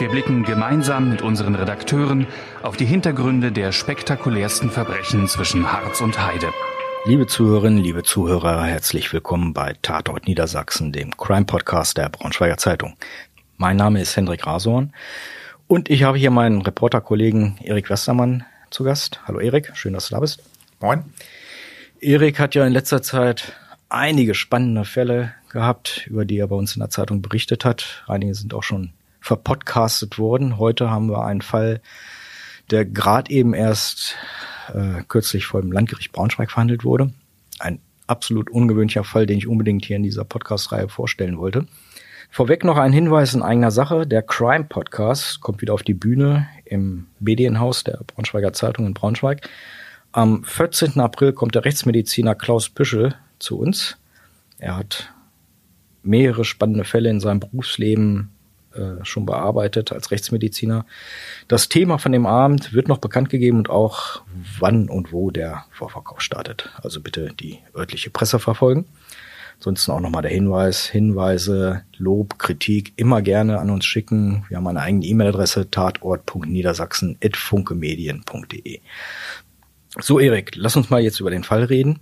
Wir blicken gemeinsam mit unseren Redakteuren auf die Hintergründe der spektakulärsten Verbrechen zwischen Harz und Heide. Liebe Zuhörerinnen, liebe Zuhörer, herzlich willkommen bei Tatort Niedersachsen, dem Crime-Podcast der Braunschweiger Zeitung. Mein Name ist Hendrik Rasorn und ich habe hier meinen Reporterkollegen Erik Westermann zu Gast. Hallo Erik, schön, dass du da bist. Moin. Erik hat ja in letzter Zeit einige spannende Fälle gehabt, über die er bei uns in der Zeitung berichtet hat. Einige sind auch schon verpodcastet worden. Heute haben wir einen Fall, der gerade eben erst äh, kürzlich vor dem Landgericht Braunschweig verhandelt wurde. Ein absolut ungewöhnlicher Fall, den ich unbedingt hier in dieser Podcast-Reihe vorstellen wollte. Vorweg noch ein Hinweis in eigener Sache. Der Crime Podcast kommt wieder auf die Bühne im Medienhaus der Braunschweiger Zeitung in Braunschweig. Am 14. April kommt der Rechtsmediziner Klaus Püschel zu uns. Er hat mehrere spannende Fälle in seinem Berufsleben äh, schon bearbeitet als Rechtsmediziner. Das Thema von dem Abend wird noch bekannt gegeben und auch wann und wo der Vorverkauf startet. Also bitte die örtliche Presse verfolgen. Ansonsten auch nochmal der Hinweis, Hinweise, Lob, Kritik immer gerne an uns schicken. Wir haben eine eigene E-Mail-Adresse tatort.niedersachsen.funkemedien.de. So, Erik, lass uns mal jetzt über den Fall reden.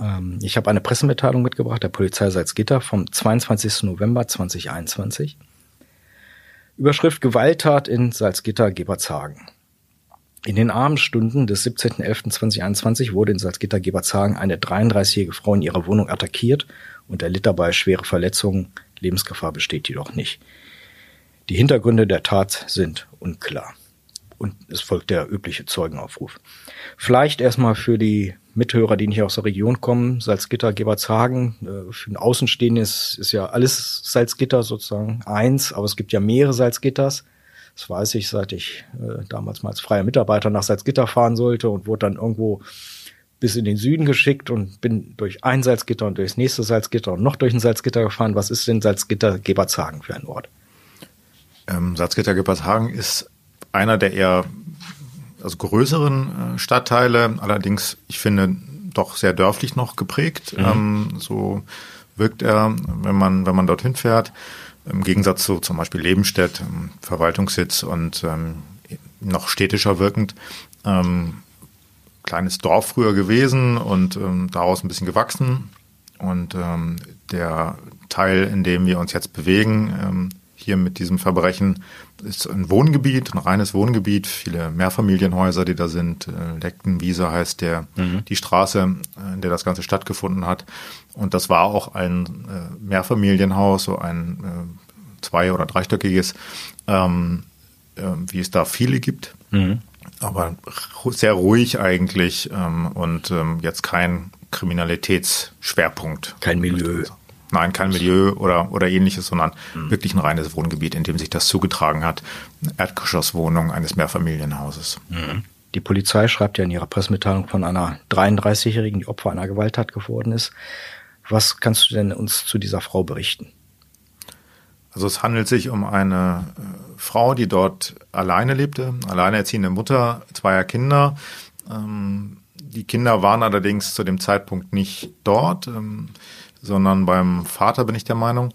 Ähm, ich habe eine Pressemitteilung mitgebracht der Polizei Salzgitter vom 22. November 2021. Überschrift Gewalttat in Salzgitter-Gebertshagen. In den Abendstunden des 17.11.2021 wurde in Salzgitter-Gebertshagen eine 33-jährige Frau in ihrer Wohnung attackiert und erlitt dabei schwere Verletzungen. Lebensgefahr besteht jedoch nicht. Die Hintergründe der Tat sind unklar und es folgt der übliche Zeugenaufruf. Vielleicht erstmal für die Mithörer, die nicht aus der Region kommen, Salzgitter, Gebertshagen, äh, für den Außenstehenden ist, ist ja alles Salzgitter sozusagen eins, aber es gibt ja mehrere Salzgitters. Das weiß ich, seit ich äh, damals mal als freier Mitarbeiter nach Salzgitter fahren sollte und wurde dann irgendwo bis in den Süden geschickt und bin durch ein Salzgitter und durchs nächste Salzgitter und noch durch ein Salzgitter gefahren. Was ist denn Salzgitter Gebertshagen für ein Ort? Ähm, Salzgitter Gebertshagen ist einer der eher also größeren äh, Stadtteile, allerdings, ich finde, doch sehr dörflich noch geprägt. Mhm. Ähm, so wirkt er, wenn man, wenn man dorthin fährt. Im Gegensatz zu zum Beispiel Lebenstedt, ähm, Verwaltungssitz und ähm, noch städtischer wirkend. Ähm, kleines Dorf früher gewesen und ähm, daraus ein bisschen gewachsen. Und ähm, der Teil, in dem wir uns jetzt bewegen, hier mit diesem Verbrechen ist ein Wohngebiet, ein reines Wohngebiet, viele Mehrfamilienhäuser, die da sind. Äh, Lektenwiese heißt der, mhm. die Straße, äh, in der das Ganze stattgefunden hat. Und das war auch ein äh, Mehrfamilienhaus, so ein zwei- oder dreistöckiges, ähm, äh, wie es da viele gibt. Mhm. Aber sehr ruhig eigentlich ähm, und ähm, jetzt kein Kriminalitätsschwerpunkt. Kein Milieu. Nein, kein Milieu oder, oder ähnliches, sondern mhm. wirklich ein reines Wohngebiet, in dem sich das zugetragen hat. Eine Erdgeschosswohnung eines Mehrfamilienhauses. Mhm. Die Polizei schreibt ja in ihrer Pressemitteilung von einer 33-Jährigen, die Opfer einer Gewalttat geworden ist. Was kannst du denn uns zu dieser Frau berichten? Also es handelt sich um eine äh, Frau, die dort alleine lebte, alleinerziehende Mutter zweier Kinder. Ähm, die Kinder waren allerdings zu dem Zeitpunkt nicht dort. Sondern beim Vater bin ich der Meinung.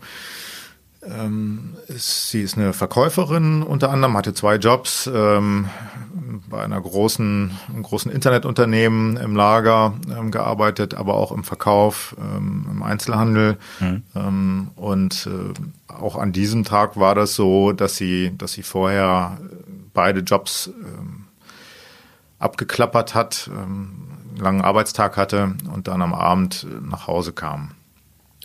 Ähm, sie ist eine Verkäuferin unter anderem, hatte zwei Jobs ähm, bei einer großen, einem großen Internetunternehmen im Lager ähm, gearbeitet, aber auch im Verkauf, ähm, im Einzelhandel. Mhm. Ähm, und äh, auch an diesem Tag war das so, dass sie, dass sie vorher beide Jobs ähm, abgeklappert hat, einen langen Arbeitstag hatte und dann am Abend nach Hause kam.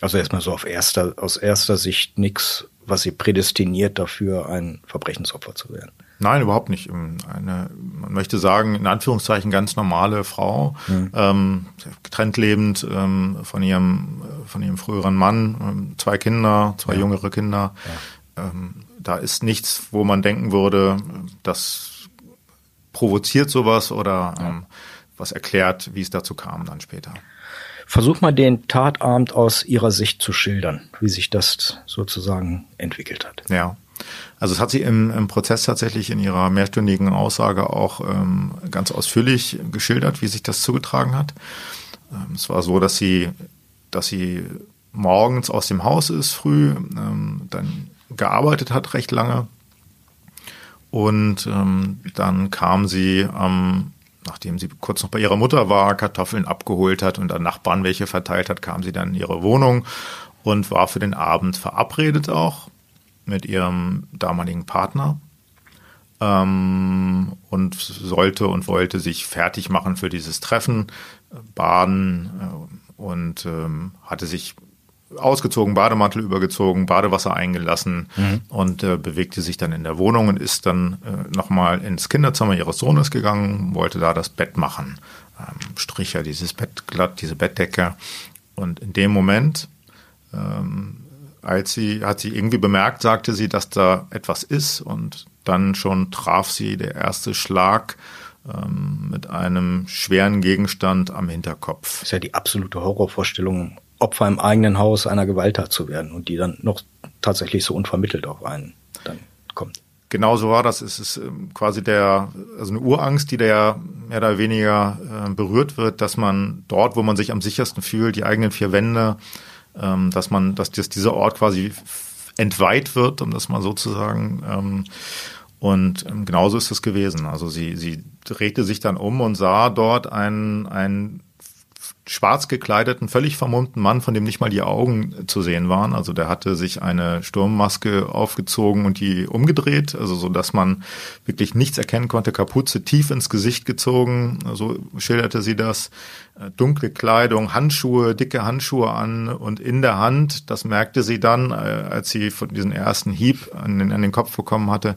Also erstmal so auf erster, aus erster Sicht nichts, was sie prädestiniert dafür, ein Verbrechensopfer zu werden. Nein, überhaupt nicht. Ähm, eine, man möchte sagen, in Anführungszeichen ganz normale Frau, mhm. ähm, getrennt lebend ähm, von ihrem von ihrem früheren Mann, ähm, zwei Kinder, zwei ja. jüngere Kinder. Ja. Ähm, da ist nichts, wo man denken würde, das provoziert sowas oder ähm, was erklärt, wie es dazu kam dann später. Versuch mal den Tatabend aus Ihrer Sicht zu schildern, wie sich das sozusagen entwickelt hat. Ja. Also es hat sie im, im Prozess tatsächlich in ihrer mehrstündigen Aussage auch ähm, ganz ausführlich geschildert, wie sich das zugetragen hat. Ähm, es war so, dass sie, dass sie morgens aus dem Haus ist, früh, ähm, dann gearbeitet hat recht lange. Und ähm, dann kam sie am nachdem sie kurz noch bei ihrer Mutter war, Kartoffeln abgeholt hat und an Nachbarn welche verteilt hat, kam sie dann in ihre Wohnung und war für den Abend verabredet auch mit ihrem damaligen Partner ähm, und sollte und wollte sich fertig machen für dieses Treffen, baden äh, und ähm, hatte sich ausgezogen, Bademantel übergezogen, Badewasser eingelassen mhm. und äh, bewegte sich dann in der Wohnung und ist dann äh, nochmal ins Kinderzimmer ihres Sohnes gegangen, wollte da das Bett machen. Ähm, strich ja dieses Bett glatt, diese Bettdecke. Und in dem Moment, ähm, als sie, hat sie irgendwie bemerkt, sagte sie, dass da etwas ist und dann schon traf sie der erste Schlag ähm, mit einem schweren Gegenstand am Hinterkopf. Das ist ja die absolute Horrorvorstellung Opfer im eigenen Haus einer Gewalttat zu werden und die dann noch tatsächlich so unvermittelt auf einen dann kommt. Genau so war das. Es ist ähm, quasi der, also eine Urangst, die der mehr oder weniger äh, berührt wird, dass man dort, wo man sich am sichersten fühlt, die eigenen vier Wände, ähm, dass man, dass das, dieser Ort quasi entweiht wird, um das mal so zu sagen. Ähm, und genauso ist es gewesen. Also sie, sie drehte sich dann um und sah dort ein, ein schwarz gekleideten, völlig vermummten Mann, von dem nicht mal die Augen zu sehen waren. Also der hatte sich eine Sturmmaske aufgezogen und die umgedreht, also so, dass man wirklich nichts erkennen konnte. Kapuze tief ins Gesicht gezogen, so schilderte sie das. Äh, dunkle Kleidung, Handschuhe, dicke Handschuhe an und in der Hand, das merkte sie dann, äh, als sie von diesen ersten Hieb an den, an den Kopf bekommen hatte,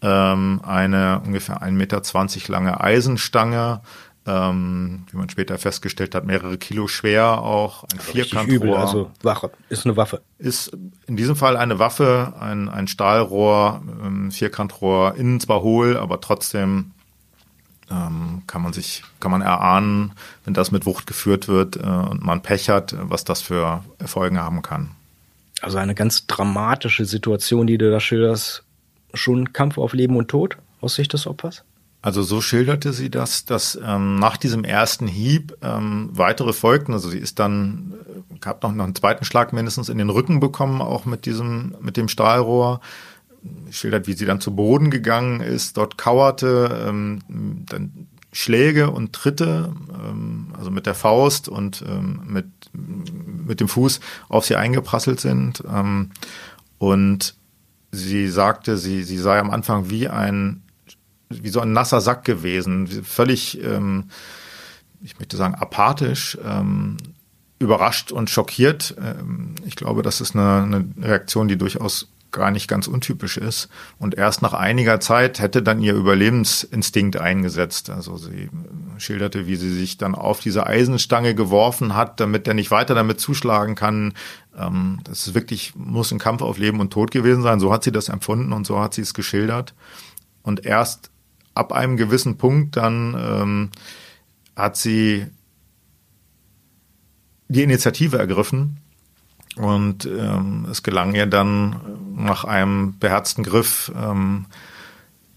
ähm, eine ungefähr 1,20 Meter lange Eisenstange ähm, wie man später festgestellt hat, mehrere Kilo schwer auch, ein Vierkantrohr. Übel, also Wache, ist eine Waffe. Ist in diesem Fall eine Waffe, ein, ein Stahlrohr, ähm, Vierkantrohr, innen zwar hohl, aber trotzdem ähm, kann man sich, kann man erahnen, wenn das mit Wucht geführt wird äh, und man Pech hat, was das für Folgen haben kann. Also eine ganz dramatische Situation, die du da schilderst, schon Kampf auf Leben und Tod aus Sicht des Opfers? Also so schilderte sie das, dass ähm, nach diesem ersten Hieb ähm, weitere folgten. Also sie ist dann, äh, gab noch, noch einen zweiten Schlag mindestens in den Rücken bekommen, auch mit diesem, mit dem Stahlrohr. Schildert, wie sie dann zu Boden gegangen ist, dort kauerte, ähm, dann Schläge und Tritte, ähm, also mit der Faust und ähm, mit, mit dem Fuß auf sie eingeprasselt sind. Ähm, und sie sagte, sie, sie sei am Anfang wie ein wie so ein nasser Sack gewesen, völlig, ähm, ich möchte sagen, apathisch, ähm, überrascht und schockiert. Ähm, ich glaube, das ist eine, eine Reaktion, die durchaus gar nicht ganz untypisch ist. Und erst nach einiger Zeit hätte dann ihr Überlebensinstinkt eingesetzt. Also sie schilderte, wie sie sich dann auf diese Eisenstange geworfen hat, damit er nicht weiter damit zuschlagen kann. Ähm, das ist wirklich, muss ein Kampf auf Leben und Tod gewesen sein. So hat sie das empfunden und so hat sie es geschildert. Und erst ab einem gewissen Punkt dann ähm, hat sie die Initiative ergriffen und ähm, es gelang ihr dann nach einem beherzten Griff ähm,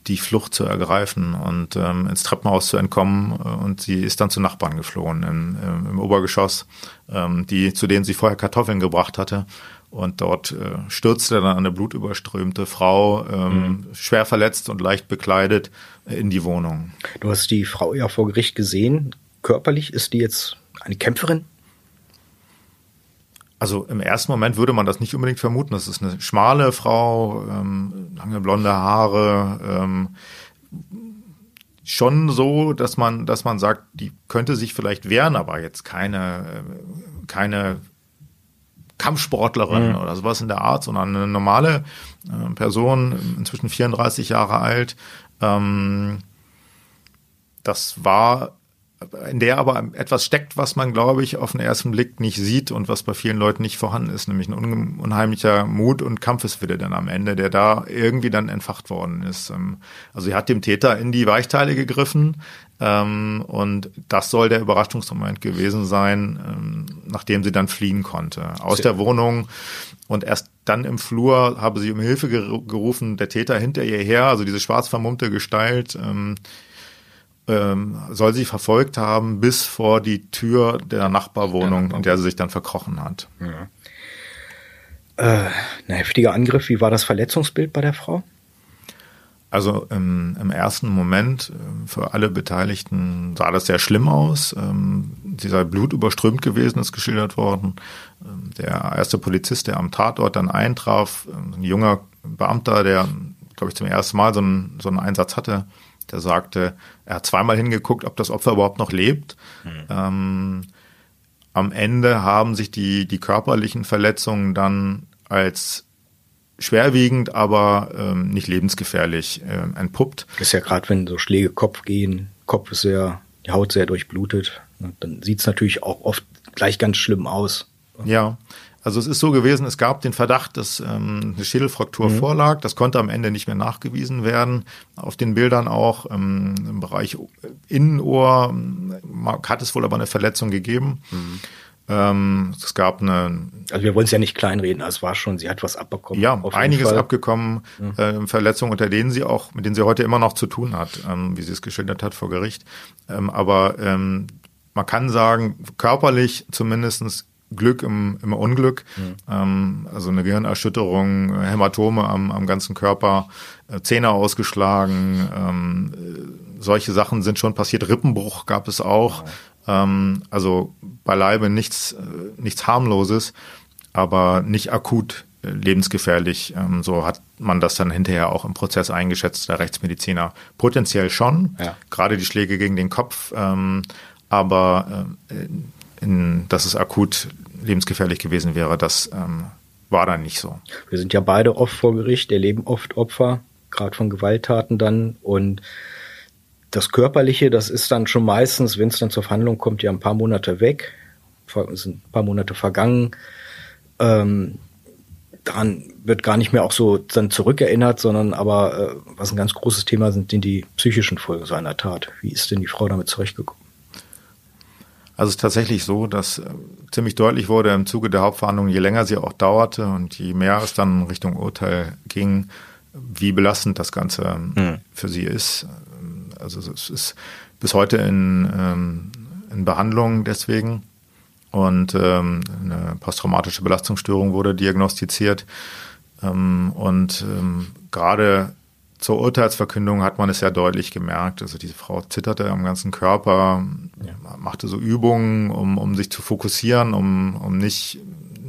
die Flucht zu ergreifen und ähm, ins Treppenhaus zu entkommen. Und sie ist dann zu Nachbarn geflohen im, im, im Obergeschoss, ähm, die, zu denen sie vorher Kartoffeln gebracht hatte. Und dort äh, stürzte dann eine blutüberströmte Frau, ähm, mhm. schwer verletzt und leicht bekleidet, äh, in die Wohnung. Du hast die Frau ja vor Gericht gesehen. Körperlich ist die jetzt eine Kämpferin? Also im ersten Moment würde man das nicht unbedingt vermuten. Das ist eine schmale Frau, ähm, lange blonde Haare, ähm, schon so, dass man, dass man sagt, die könnte sich vielleicht wehren, aber jetzt keine, äh, keine Kampfsportlerin mhm. oder sowas in der Art, sondern eine normale äh, Person, inzwischen 34 Jahre alt. Ähm, das war in der aber etwas steckt, was man, glaube ich, auf den ersten Blick nicht sieht und was bei vielen Leuten nicht vorhanden ist, nämlich ein unheimlicher Mut und Kampfeswille dann am Ende, der da irgendwie dann entfacht worden ist. Ähm, also sie hat dem Täter in die Weichteile gegriffen ähm, und das soll der Überraschungsmoment gewesen sein, ähm, nachdem sie dann fliehen konnte aus der Wohnung und erst dann im Flur habe sie um Hilfe gerufen, der Täter hinter ihr her, also diese schwarz vermummte Gestalt ähm, soll sie verfolgt haben bis vor die Tür der Nachbarwohnung, der in der sie sich dann verkrochen hat. Ja. Äh, ein heftiger Angriff. Wie war das Verletzungsbild bei der Frau? Also im, im ersten Moment äh, für alle Beteiligten sah das sehr schlimm aus. Ähm, sie sei blutüberströmt gewesen, ist geschildert worden. Ähm, der erste Polizist, der am Tatort dann eintraf, ähm, ein junger Beamter, der, glaube ich, zum ersten Mal so einen, so einen Einsatz hatte, der sagte, er hat zweimal hingeguckt, ob das Opfer überhaupt noch lebt. Mhm. Ähm, am Ende haben sich die, die körperlichen Verletzungen dann als schwerwiegend, aber ähm, nicht lebensgefährlich äh, entpuppt. Das ist ja gerade, wenn so Schläge Kopf gehen, Kopf ist sehr, die Haut sehr durchblutet, ne, dann sieht es natürlich auch oft gleich ganz schlimm aus. Ja, also es ist so gewesen, es gab den Verdacht, dass ähm, eine Schädelfraktur mhm. vorlag. Das konnte am Ende nicht mehr nachgewiesen werden. Auf den Bildern auch ähm, im Bereich Innenohr ähm, hat es wohl aber eine Verletzung gegeben. Mhm. Ähm, es gab eine. Also wir wollen es ja nicht kleinreden. Es war schon, sie hat was abbekommen. Ja, einiges Fall. abgekommen. Mhm. Äh, Verletzungen, unter denen sie auch, mit denen sie heute immer noch zu tun hat, ähm, wie sie es geschildert hat vor Gericht. Ähm, aber ähm, man kann sagen, körperlich zumindestens Glück im, im Unglück. Mhm. Ähm, also eine Gehirnerschütterung, Hämatome am, am ganzen Körper, äh, Zähne ausgeschlagen. Ähm, äh, solche Sachen sind schon passiert. Rippenbruch gab es auch. Ähm, also beileibe nichts, äh, nichts harmloses, aber nicht akut äh, lebensgefährlich. Ähm, so hat man das dann hinterher auch im Prozess eingeschätzt, der Rechtsmediziner. Potenziell schon, ja. gerade die Schläge gegen den Kopf, ähm, aber äh, in, dass es akut lebensgefährlich gewesen wäre, das ähm, war dann nicht so. Wir sind ja beide oft vor Gericht, erleben oft Opfer, gerade von Gewalttaten dann und das Körperliche, das ist dann schon meistens, wenn es dann zur Verhandlung kommt, ja ein paar Monate weg, sind ein paar Monate vergangen. Ähm, daran wird gar nicht mehr auch so dann zurückerinnert, sondern aber äh, was ein ganz großes Thema sind, sind die psychischen Folgen seiner Tat. Wie ist denn die Frau damit zurechtgekommen? Also es ist tatsächlich so, dass äh, ziemlich deutlich wurde im Zuge der Hauptverhandlung, je länger sie auch dauerte und je mehr es dann Richtung Urteil ging, wie belastend das Ganze mhm. für sie ist. Also es ist bis heute in, ähm, in Behandlung deswegen. Und ähm, eine posttraumatische Belastungsstörung wurde diagnostiziert. Ähm, und ähm, gerade zur Urteilsverkündung hat man es ja deutlich gemerkt. Also diese Frau zitterte am ganzen Körper, ja. machte so Übungen, um, um sich zu fokussieren, um, um nicht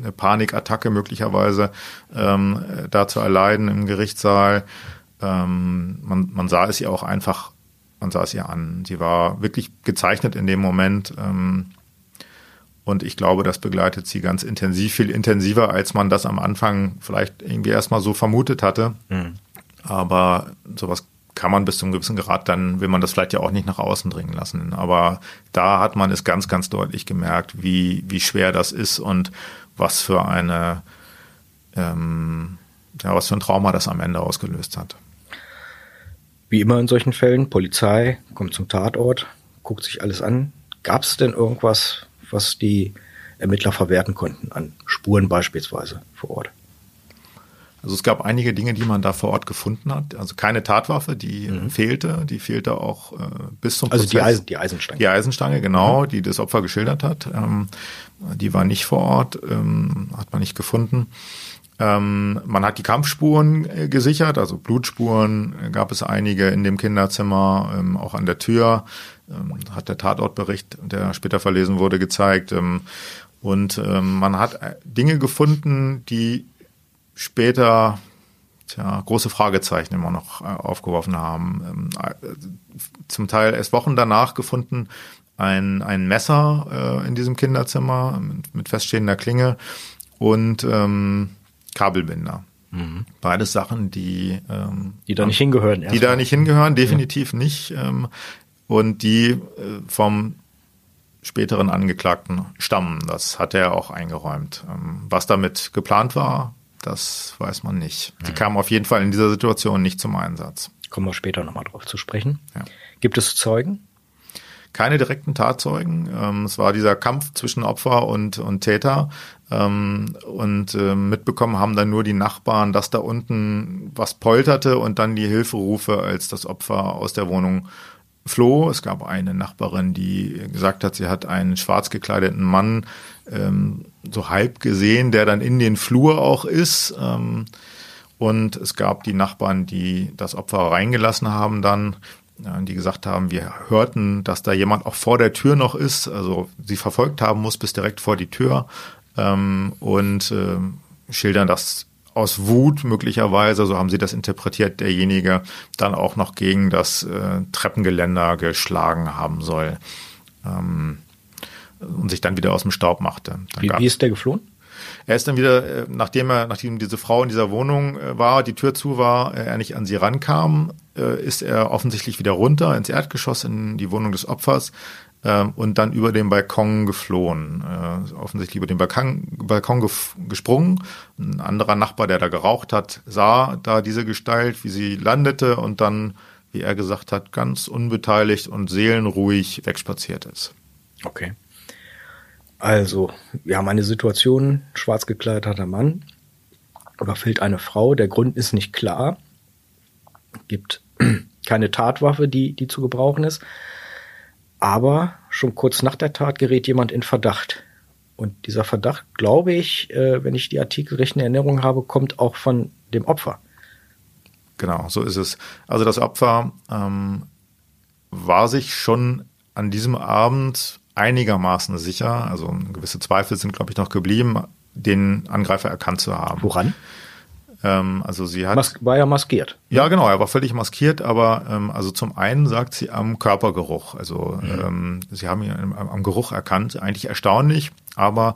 eine Panikattacke möglicherweise ähm, da zu erleiden im Gerichtssaal. Ähm, man, man sah es ihr auch einfach, man sah es ihr an. Sie war wirklich gezeichnet in dem Moment. Ähm, und ich glaube, das begleitet sie ganz intensiv, viel intensiver, als man das am Anfang vielleicht irgendwie erstmal so vermutet hatte. Mhm. Aber sowas kann man bis zu einem gewissen Grad, dann will man das vielleicht ja auch nicht nach außen dringen lassen. Aber da hat man es ganz, ganz deutlich gemerkt, wie, wie schwer das ist und was für eine, ähm, ja, was für ein Trauma das am Ende ausgelöst hat. Wie immer in solchen Fällen, Polizei kommt zum Tatort, guckt sich alles an. Gab es denn irgendwas, was die Ermittler verwerten konnten, an Spuren beispielsweise vor Ort? Also es gab einige Dinge, die man da vor Ort gefunden hat. Also keine Tatwaffe, die mhm. fehlte. Die fehlte auch äh, bis zum Prozess. Also die, Eisen, die Eisenstange. Die Eisenstange, genau, mhm. die das Opfer geschildert hat. Ähm, die war nicht vor Ort, ähm, hat man nicht gefunden. Ähm, man hat die Kampfspuren äh, gesichert, also Blutspuren äh, gab es einige in dem Kinderzimmer, ähm, auch an der Tür. Ähm, hat der Tatortbericht, der später verlesen wurde, gezeigt. Ähm, und man hat äh, Dinge gefunden, die später tja, große Fragezeichen immer noch äh, aufgeworfen haben. Ähm, äh, zum Teil erst Wochen danach gefunden ein, ein Messer in diesem Kinderzimmer mit, mit feststehender Klinge und ähm, Kabelbinder. Mhm. Beides Sachen, die ähm, die da nicht hingehören. Die da nicht hingehören, definitiv ja. nicht. Ähm, und die äh, vom späteren Angeklagten stammen. Das hat er auch eingeräumt. Ähm, was damit geplant war, das weiß man nicht. Die mhm. kamen auf jeden Fall in dieser Situation nicht zum Einsatz. Kommen wir später nochmal drauf zu sprechen. Ja. Gibt es Zeugen? Keine direkten Tatzeugen. Ähm, es war dieser Kampf zwischen Opfer und, und Täter. Ähm, und äh, mitbekommen haben dann nur die Nachbarn, dass da unten was polterte und dann die Hilferufe, als das Opfer aus der Wohnung floh. Es gab eine Nachbarin, die gesagt hat, sie hat einen schwarz gekleideten Mann ähm, so halb gesehen, der dann in den Flur auch ist. Ähm, und es gab die Nachbarn, die das Opfer reingelassen haben dann, die gesagt haben, wir hörten, dass da jemand auch vor der Tür noch ist, also sie verfolgt haben muss bis direkt vor die Tür ähm, und äh, schildern das aus Wut möglicherweise, so haben sie das interpretiert, derjenige dann auch noch gegen das äh, Treppengeländer geschlagen haben soll ähm, und sich dann wieder aus dem Staub machte. Wie, wie ist der geflohen? Er ist dann wieder, äh, nachdem er, nachdem diese Frau in dieser Wohnung äh, war, die Tür zu war, äh, er nicht an sie rankam, ist er offensichtlich wieder runter ins Erdgeschoss in die Wohnung des Opfers, ähm, und dann über den Balkon geflohen. Offensichtlich über den Balkon, Balkon gesprungen. Ein anderer Nachbar, der da geraucht hat, sah da diese Gestalt, wie sie landete und dann, wie er gesagt hat, ganz unbeteiligt und seelenruhig wegspaziert ist. Okay. Also, wir haben eine Situation, schwarz gekleideter Mann, überfällt eine Frau, der Grund ist nicht klar, gibt keine Tatwaffe, die, die zu gebrauchen ist. Aber schon kurz nach der Tat gerät jemand in Verdacht. Und dieser Verdacht, glaube ich, äh, wenn ich die Artikel recht in Erinnerung habe, kommt auch von dem Opfer. Genau, so ist es. Also das Opfer ähm, war sich schon an diesem Abend einigermaßen sicher, also gewisse Zweifel sind, glaube ich, noch geblieben, den Angreifer erkannt zu haben. Woran? Ähm, also sie hat Mas war ja maskiert. Ja, genau, er war völlig maskiert, aber ähm, also zum einen sagt sie am Körpergeruch. Also mhm. ähm, sie haben ihn am, am Geruch erkannt. Eigentlich erstaunlich, aber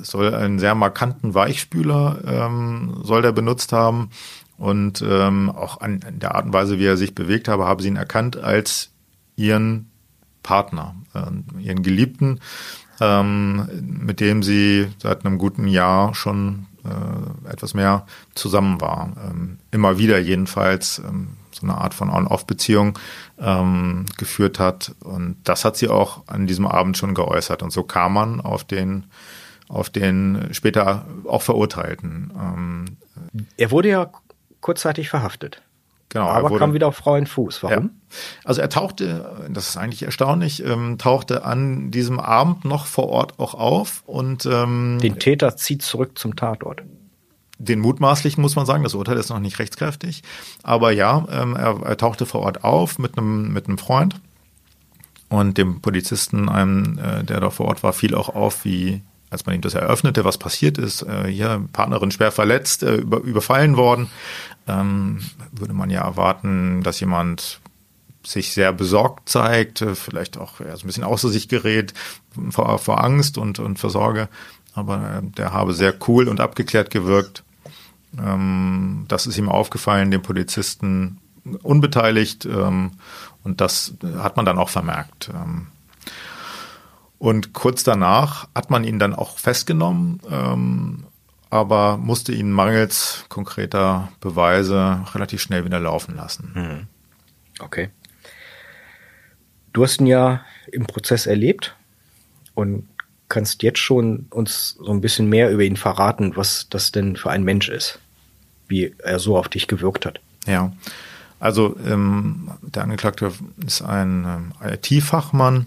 es soll einen sehr markanten Weichspüler ähm, soll der benutzt haben und ähm, auch an, an der Art und Weise, wie er sich bewegt habe, habe sie ihn erkannt als ihren Partner, äh, ihren Geliebten, ähm, mit dem sie seit einem guten Jahr schon äh, etwas mehr zusammen war. Ähm, immer wieder jedenfalls ähm, so eine Art von On-Off-Beziehung ähm, geführt hat. Und das hat sie auch an diesem Abend schon geäußert. Und so kam man auf den, auf den später auch Verurteilten. Ähm, er wurde ja kurzzeitig verhaftet. Genau, aber wurde, kam wieder auf freien Fuß. Warum? Ja. Also er tauchte, das ist eigentlich erstaunlich, ähm, tauchte an diesem Abend noch vor Ort auch auf und ähm, den Täter zieht zurück zum Tatort. Den mutmaßlichen muss man sagen, das Urteil ist noch nicht rechtskräftig, aber ja, ähm, er, er tauchte vor Ort auf mit einem mit einem Freund und dem Polizisten, einem, äh, der da vor Ort war, fiel auch auf, wie als man ihm das eröffnete, was passiert ist, äh, hier Partnerin schwer verletzt, äh, über, überfallen worden, ähm, würde man ja erwarten, dass jemand sich sehr besorgt zeigt, äh, vielleicht auch ja, so ein bisschen außer sich gerät vor, vor Angst und, und vor Sorge. Aber äh, der habe sehr cool und abgeklärt gewirkt. Ähm, das ist ihm aufgefallen, dem Polizisten unbeteiligt. Ähm, und das hat man dann auch vermerkt. Ähm, und kurz danach hat man ihn dann auch festgenommen, ähm, aber musste ihn mangels konkreter Beweise relativ schnell wieder laufen lassen. Mhm. Okay. Du hast ihn ja im Prozess erlebt und kannst jetzt schon uns so ein bisschen mehr über ihn verraten, was das denn für ein Mensch ist, wie er so auf dich gewirkt hat. Ja, also ähm, der Angeklagte ist ein ähm, IT-Fachmann,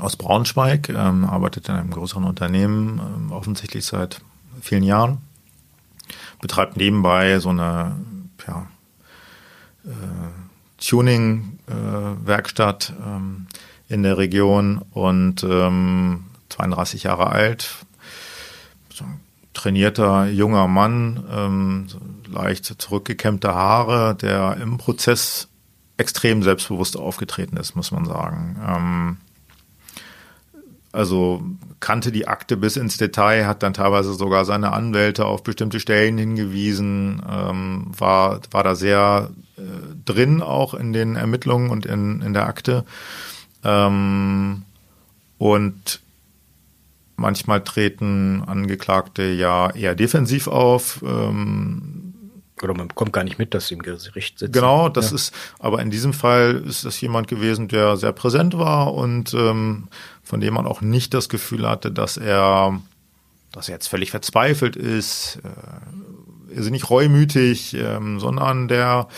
aus Braunschweig, ähm, arbeitet in einem größeren Unternehmen, ähm, offensichtlich seit vielen Jahren, betreibt nebenbei so eine ja, äh, Tuning-Werkstatt äh, ähm, in der Region und ähm, 32 Jahre alt, so ein trainierter junger Mann, ähm, so leicht zurückgekämmte Haare, der im Prozess extrem selbstbewusst aufgetreten ist, muss man sagen. Also kannte die Akte bis ins Detail, hat dann teilweise sogar seine Anwälte auf bestimmte Stellen hingewiesen, ähm, war, war da sehr äh, drin auch in den Ermittlungen und in, in der Akte. Ähm, Und manchmal treten Angeklagte ja eher defensiv auf. Ähm, oder man bekommt gar nicht mit, dass sie im Gericht sitzen. Genau, das ja. ist, aber in diesem Fall ist das jemand gewesen, der sehr präsent war und ähm, von dem man auch nicht das Gefühl hatte, dass er, dass er jetzt völlig verzweifelt ist, äh, ist nicht reumütig, ähm, sondern der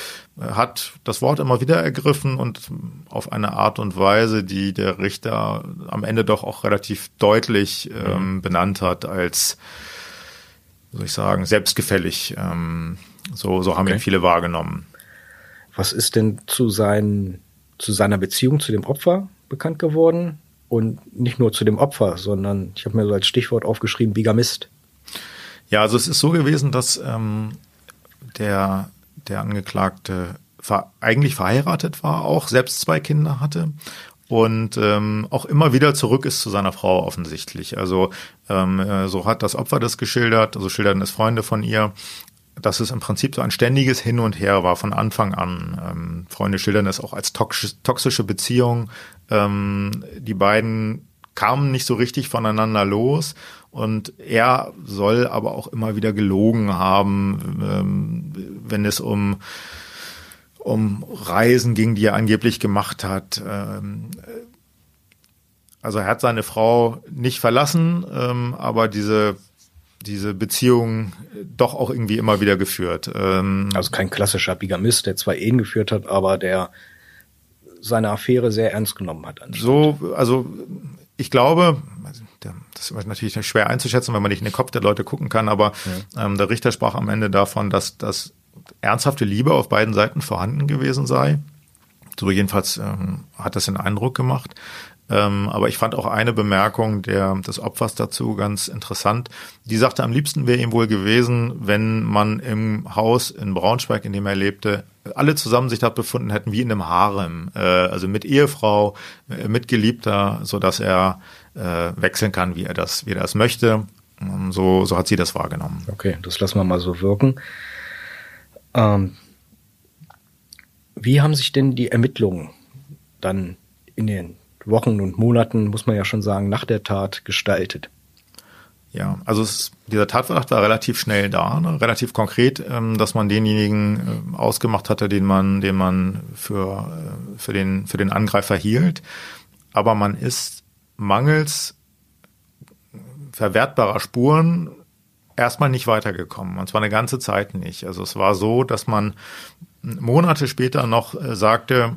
hat das Wort immer wieder ergriffen und auf eine Art und Weise, die der Richter am Ende doch auch relativ deutlich ähm, mhm. benannt hat als, soll ich sagen, selbstgefällig. Ähm, so, so haben okay. ihn viele wahrgenommen. Was ist denn zu, sein, zu seiner Beziehung zu dem Opfer bekannt geworden? Und nicht nur zu dem Opfer, sondern ich habe mir so als Stichwort aufgeschrieben, Bigamist. Ja, also es ist so gewesen, dass ähm, der, der Angeklagte ver eigentlich verheiratet war, auch selbst zwei Kinder hatte und ähm, auch immer wieder zurück ist zu seiner Frau offensichtlich. Also ähm, äh, so hat das Opfer das geschildert, also schilderten es Freunde von ihr dass es im Prinzip so ein ständiges Hin und Her war von Anfang an. Ähm, Freunde schildern es auch als toxische Beziehung. Ähm, die beiden kamen nicht so richtig voneinander los und er soll aber auch immer wieder gelogen haben, ähm, wenn es um um Reisen ging, die er angeblich gemacht hat. Ähm, also er hat seine Frau nicht verlassen, ähm, aber diese diese Beziehung doch auch irgendwie immer wieder geführt. Ähm, also kein klassischer Bigamist, der zwar Ehen geführt hat, aber der seine Affäre sehr ernst genommen hat. So, also ich glaube, das ist natürlich schwer einzuschätzen, wenn man nicht in den Kopf der Leute gucken kann, aber ja. ähm, der Richter sprach am Ende davon, dass, dass ernsthafte Liebe auf beiden Seiten vorhanden gewesen sei. So jedenfalls ähm, hat das den Eindruck gemacht. Ähm, aber ich fand auch eine Bemerkung der, des Opfers dazu ganz interessant. Die sagte, am liebsten wäre ihm wohl gewesen, wenn man im Haus in Braunschweig, in dem er lebte, alle zusammen sich dort befunden hätten wie in einem Harem, äh, also mit Ehefrau, äh, mit Geliebter, so dass er äh, wechseln kann, wie er das, wie er das möchte. So, so hat sie das wahrgenommen. Okay, das lassen wir mal so wirken. Ähm, wie haben sich denn die Ermittlungen dann in den Wochen und Monaten, muss man ja schon sagen, nach der Tat gestaltet? Ja, also es, dieser Tatverdacht war relativ schnell da, ne? relativ konkret, ähm, dass man denjenigen äh, ausgemacht hatte, den man, den man für, äh, für, den, für den Angreifer hielt. Aber man ist mangels verwertbarer Spuren erstmal nicht weitergekommen. Und zwar eine ganze Zeit nicht. Also es war so, dass man Monate später noch äh, sagte,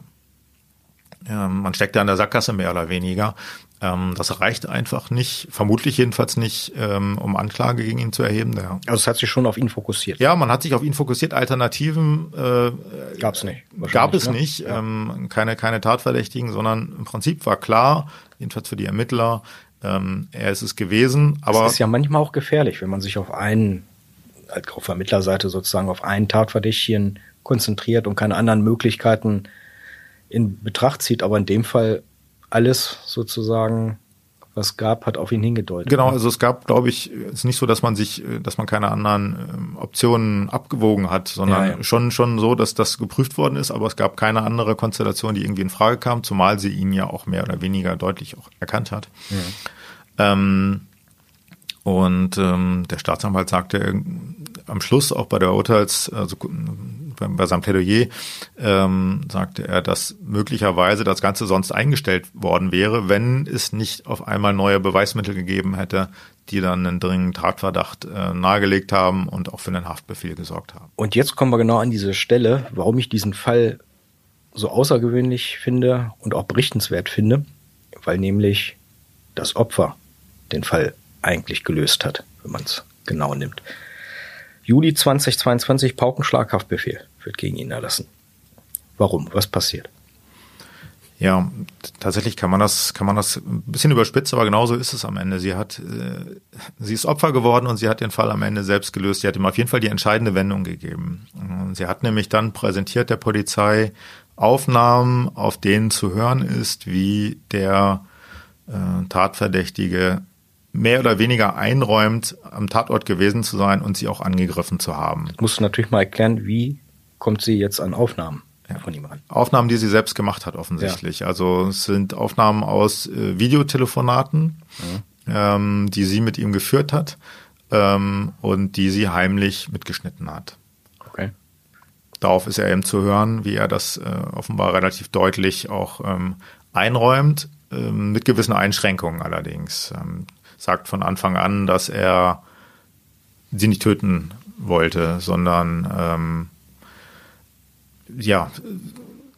man steckt ja in der Sackgasse mehr oder weniger. Ähm, das reicht einfach nicht, vermutlich jedenfalls nicht, ähm, um Anklage gegen ihn zu erheben. Ja. Also es hat sich schon auf ihn fokussiert. Ja, man hat sich auf ihn fokussiert. Alternativen äh, gab es nicht. Gab es ne? nicht. Ja. Ähm, keine, keine Tatverdächtigen, sondern im Prinzip war klar, jedenfalls für die Ermittler, ähm, er ist es gewesen. Aber es ist ja manchmal auch gefährlich, wenn man sich auf einen, halt auf Ermittlerseite sozusagen auf einen Tatverdächtigen konzentriert und keine anderen Möglichkeiten in Betracht zieht, aber in dem Fall alles sozusagen was gab, hat auf ihn hingedeutet. Genau, also es gab, glaube ich, es ist nicht so, dass man sich, dass man keine anderen ähm, Optionen abgewogen hat, sondern ja, ja. schon schon so, dass das geprüft worden ist, aber es gab keine andere Konstellation, die irgendwie in Frage kam, zumal sie ihn ja auch mehr oder weniger deutlich auch erkannt hat. Ja. Ähm, und ähm, der Staatsanwalt sagte am Schluss auch bei der Urteils, also bei seinem Plädoyer ähm, sagte er, dass möglicherweise das Ganze sonst eingestellt worden wäre, wenn es nicht auf einmal neue Beweismittel gegeben hätte, die dann einen dringenden Tatverdacht äh, nahegelegt haben und auch für einen Haftbefehl gesorgt haben. Und jetzt kommen wir genau an diese Stelle, warum ich diesen Fall so außergewöhnlich finde und auch berichtenswert finde, weil nämlich das Opfer den Fall eigentlich gelöst hat, wenn man es genau nimmt. Juli 2022 Paukenschlaghaftbefehl wird gegen ihn erlassen. Warum? Was passiert? Ja, tatsächlich kann man das, kann man das ein bisschen überspitzt, aber genauso ist es am Ende. Sie hat, äh, sie ist Opfer geworden und sie hat den Fall am Ende selbst gelöst. Sie hat ihm auf jeden Fall die entscheidende Wendung gegeben. Sie hat nämlich dann präsentiert der Polizei Aufnahmen, auf denen zu hören ist, wie der äh, Tatverdächtige mehr oder weniger einräumt, am Tatort gewesen zu sein und sie auch angegriffen zu haben. Musst du natürlich mal erklären, wie kommt sie jetzt an Aufnahmen? von ihm ran. Aufnahmen, die sie selbst gemacht hat, offensichtlich. Ja. Also es sind Aufnahmen aus äh, Videotelefonaten, mhm. ähm, die sie mit ihm geführt hat ähm, und die sie heimlich mitgeschnitten hat. Okay. Darauf ist er eben zu hören, wie er das äh, offenbar relativ deutlich auch ähm, einräumt, ähm, mit gewissen Einschränkungen allerdings. Ähm, sagt von Anfang an, dass er sie nicht töten wollte, sondern ähm, ja,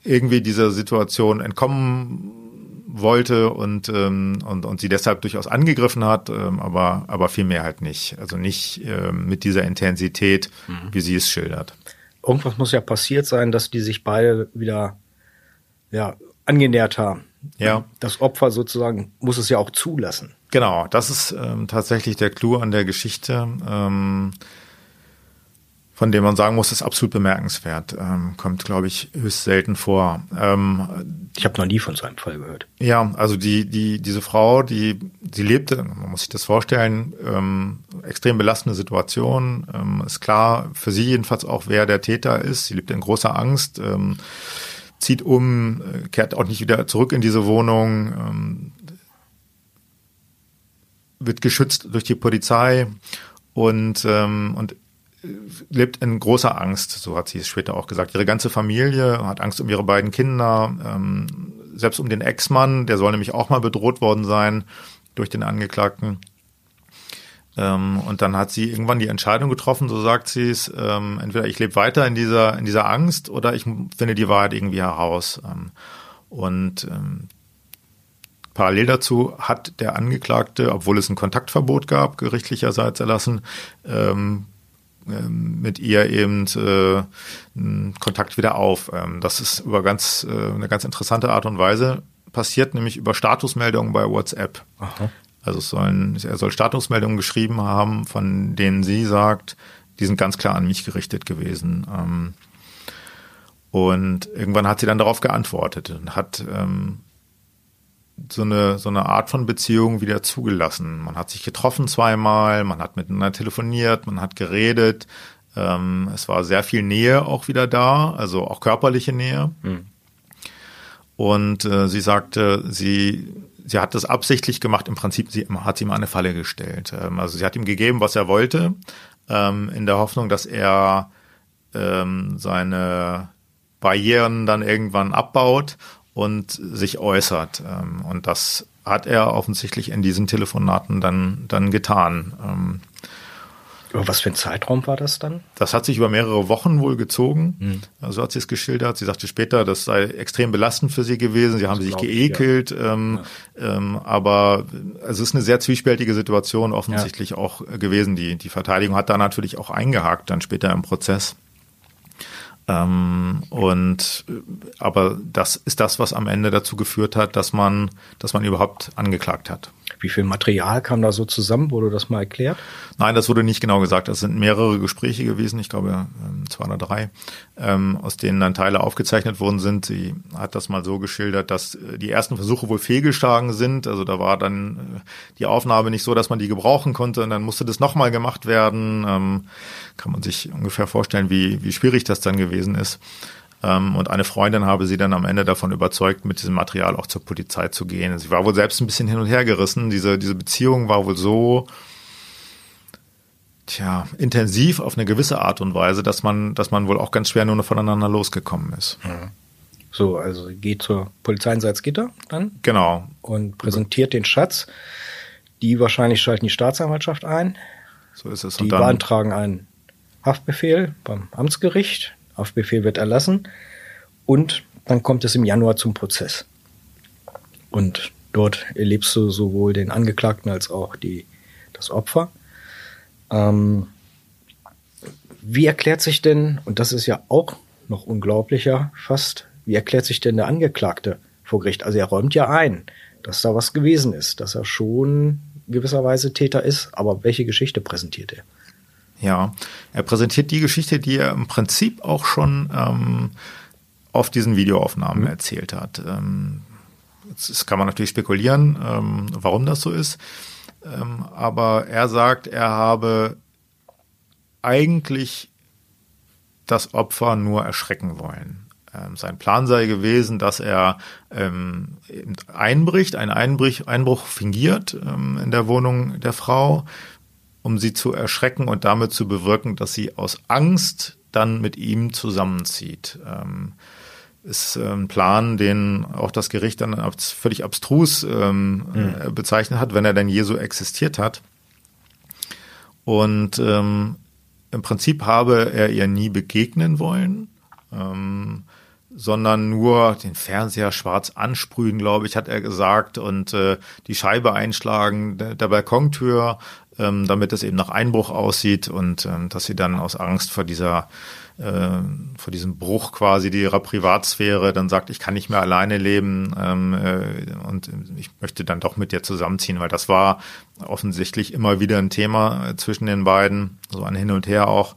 irgendwie dieser Situation entkommen wollte und, ähm, und, und sie deshalb durchaus angegriffen hat, ähm, aber, aber viel mehr halt nicht. Also nicht ähm, mit dieser Intensität, mhm. wie sie es schildert. Irgendwas muss ja passiert sein, dass die sich beide wieder ja, angenähert haben. Ja. Das Opfer sozusagen muss es ja auch zulassen. Genau, das ist ähm, tatsächlich der Clou an der Geschichte. Ähm, von dem man sagen muss, ist absolut bemerkenswert. Ähm, kommt, glaube ich, höchst selten vor. Ähm, ich habe noch nie von so einem Fall gehört. Ja, also die, die, diese Frau, die, sie lebte, man muss sich das vorstellen, ähm, extrem belastende Situation. Ähm, ist klar, für sie jedenfalls auch, wer der Täter ist. Sie lebt in großer Angst, ähm, zieht um, äh, kehrt auch nicht wieder zurück in diese Wohnung, ähm, wird geschützt durch die Polizei und, ähm, und lebt in großer Angst, so hat sie es später auch gesagt. Ihre ganze Familie hat Angst um ihre beiden Kinder, ähm, selbst um den Ex-Mann, der soll nämlich auch mal bedroht worden sein durch den Angeklagten. Ähm, und dann hat sie irgendwann die Entscheidung getroffen, so sagt sie es, ähm, entweder ich lebe weiter in dieser, in dieser Angst oder ich finde die Wahrheit irgendwie heraus. Ähm, und ähm, Parallel dazu hat der Angeklagte, obwohl es ein Kontaktverbot gab, gerichtlicherseits erlassen, ähm, mit ihr eben äh, Kontakt wieder auf. Ähm, das ist über ganz äh, eine ganz interessante Art und Weise passiert, nämlich über Statusmeldungen bei WhatsApp. Aha. Also es sollen, er soll Statusmeldungen geschrieben haben, von denen sie sagt, die sind ganz klar an mich gerichtet gewesen. Ähm, und irgendwann hat sie dann darauf geantwortet und hat ähm, so eine, so eine Art von Beziehung wieder zugelassen. Man hat sich getroffen zweimal, man hat miteinander telefoniert, man hat geredet. Ähm, es war sehr viel Nähe auch wieder da, also auch körperliche Nähe. Mhm. Und äh, sie sagte, sie, sie hat das absichtlich gemacht. Im Prinzip sie, hat sie ihm eine Falle gestellt. Ähm, also sie hat ihm gegeben, was er wollte, ähm, in der Hoffnung, dass er ähm, seine Barrieren dann irgendwann abbaut und sich äußert. Ähm, und das hat er offensichtlich in diesen Telefonaten dann, dann getan. Ähm, über was für ein Zeitraum war das dann? Das hat sich über mehrere Wochen wohl gezogen. Mhm. Also hat sie es geschildert. Sie sagte später, das sei extrem belastend für sie gewesen. Sie haben sich geekelt. Ich, ja. ähm, ja. Ähm, aber es ist eine sehr zwiespältige Situation offensichtlich ja. auch gewesen. Die, die Verteidigung hat da natürlich auch eingehakt dann später im Prozess. Ähm, und aber das ist das, was am Ende dazu geführt hat, dass man, dass man überhaupt angeklagt hat. Wie viel Material kam da so zusammen? Wurde das mal erklärt? Nein, das wurde nicht genau gesagt. Es sind mehrere Gespräche gewesen, ich glaube ähm, zwei oder drei, ähm, aus denen dann Teile aufgezeichnet worden sind. Sie hat das mal so geschildert, dass äh, die ersten Versuche wohl fehlgeschlagen sind. Also da war dann äh, die Aufnahme nicht so, dass man die gebrauchen konnte und dann musste das nochmal gemacht werden. Ähm, kann man sich ungefähr vorstellen, wie, wie schwierig das dann gewesen ist. Ähm, und eine Freundin habe sie dann am Ende davon überzeugt, mit diesem Material auch zur Polizei zu gehen. Sie war wohl selbst ein bisschen hin und her gerissen. Diese, diese Beziehung war wohl so, tja, intensiv auf eine gewisse Art und Weise, dass man, dass man wohl auch ganz schwer nur noch voneinander losgekommen ist. Mhm. So, also geht zur Polizei in Salzgitter dann. Genau. Und präsentiert den Schatz. Die wahrscheinlich schalten die Staatsanwaltschaft ein. So ist es. Und die beantragen einen Haftbefehl beim Amtsgericht. Haftbefehl wird erlassen und dann kommt es im Januar zum Prozess. Und dort erlebst du sowohl den Angeklagten als auch die, das Opfer. Ähm, wie erklärt sich denn, und das ist ja auch noch unglaublicher fast, wie erklärt sich denn der Angeklagte vor Gericht? Also er räumt ja ein, dass da was gewesen ist, dass er schon gewisserweise Täter ist, aber welche Geschichte präsentiert er? Ja, er präsentiert die Geschichte, die er im Prinzip auch schon ähm, auf diesen Videoaufnahmen mhm. erzählt hat. Ähm, jetzt kann man natürlich spekulieren, ähm, warum das so ist. Ähm, aber er sagt, er habe eigentlich das Opfer nur erschrecken wollen. Ähm, sein Plan sei gewesen, dass er ähm, einbricht, einen Einbrich, Einbruch fingiert ähm, in der Wohnung der Frau, um sie zu erschrecken und damit zu bewirken, dass sie aus Angst dann mit ihm zusammenzieht. Ähm, ist äh, ein Plan, den auch das Gericht dann als völlig abstrus ähm, mhm. bezeichnet hat, wenn er denn Jesu existiert hat. Und ähm, im Prinzip habe er ihr nie begegnen wollen, ähm, sondern nur den Fernseher schwarz ansprühen, glaube ich, hat er gesagt, und äh, die Scheibe einschlagen der, der Balkontür, ähm, damit es eben nach Einbruch aussieht und ähm, dass sie dann aus Angst vor dieser äh, vor diesem Bruch quasi ihrer Privatsphäre dann sagt, ich kann nicht mehr alleine leben ähm, äh, und ich möchte dann doch mit dir zusammenziehen, weil das war offensichtlich immer wieder ein Thema äh, zwischen den beiden, so ein Hin und Her auch.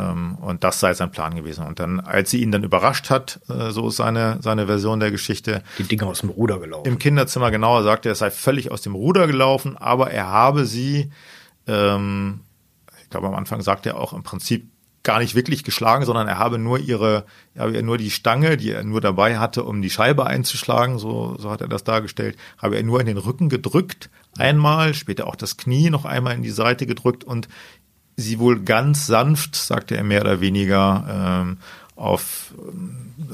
Ähm, und das sei sein Plan gewesen. Und dann, als sie ihn dann überrascht hat, äh, so ist seine, seine Version der Geschichte. Die Dinge aus dem Ruder gelaufen. Im Kinderzimmer genauer sagte er, sei völlig aus dem Ruder gelaufen, aber er habe sie, ähm, ich glaube am Anfang sagte er auch im Prinzip gar nicht wirklich geschlagen, sondern er habe nur ihre, er habe nur die Stange, die er nur dabei hatte, um die Scheibe einzuschlagen, so, so hat er das dargestellt, habe er nur in den Rücken gedrückt, einmal, später auch das Knie noch einmal in die Seite gedrückt und sie wohl ganz sanft, sagte er mehr oder weniger, ähm, auf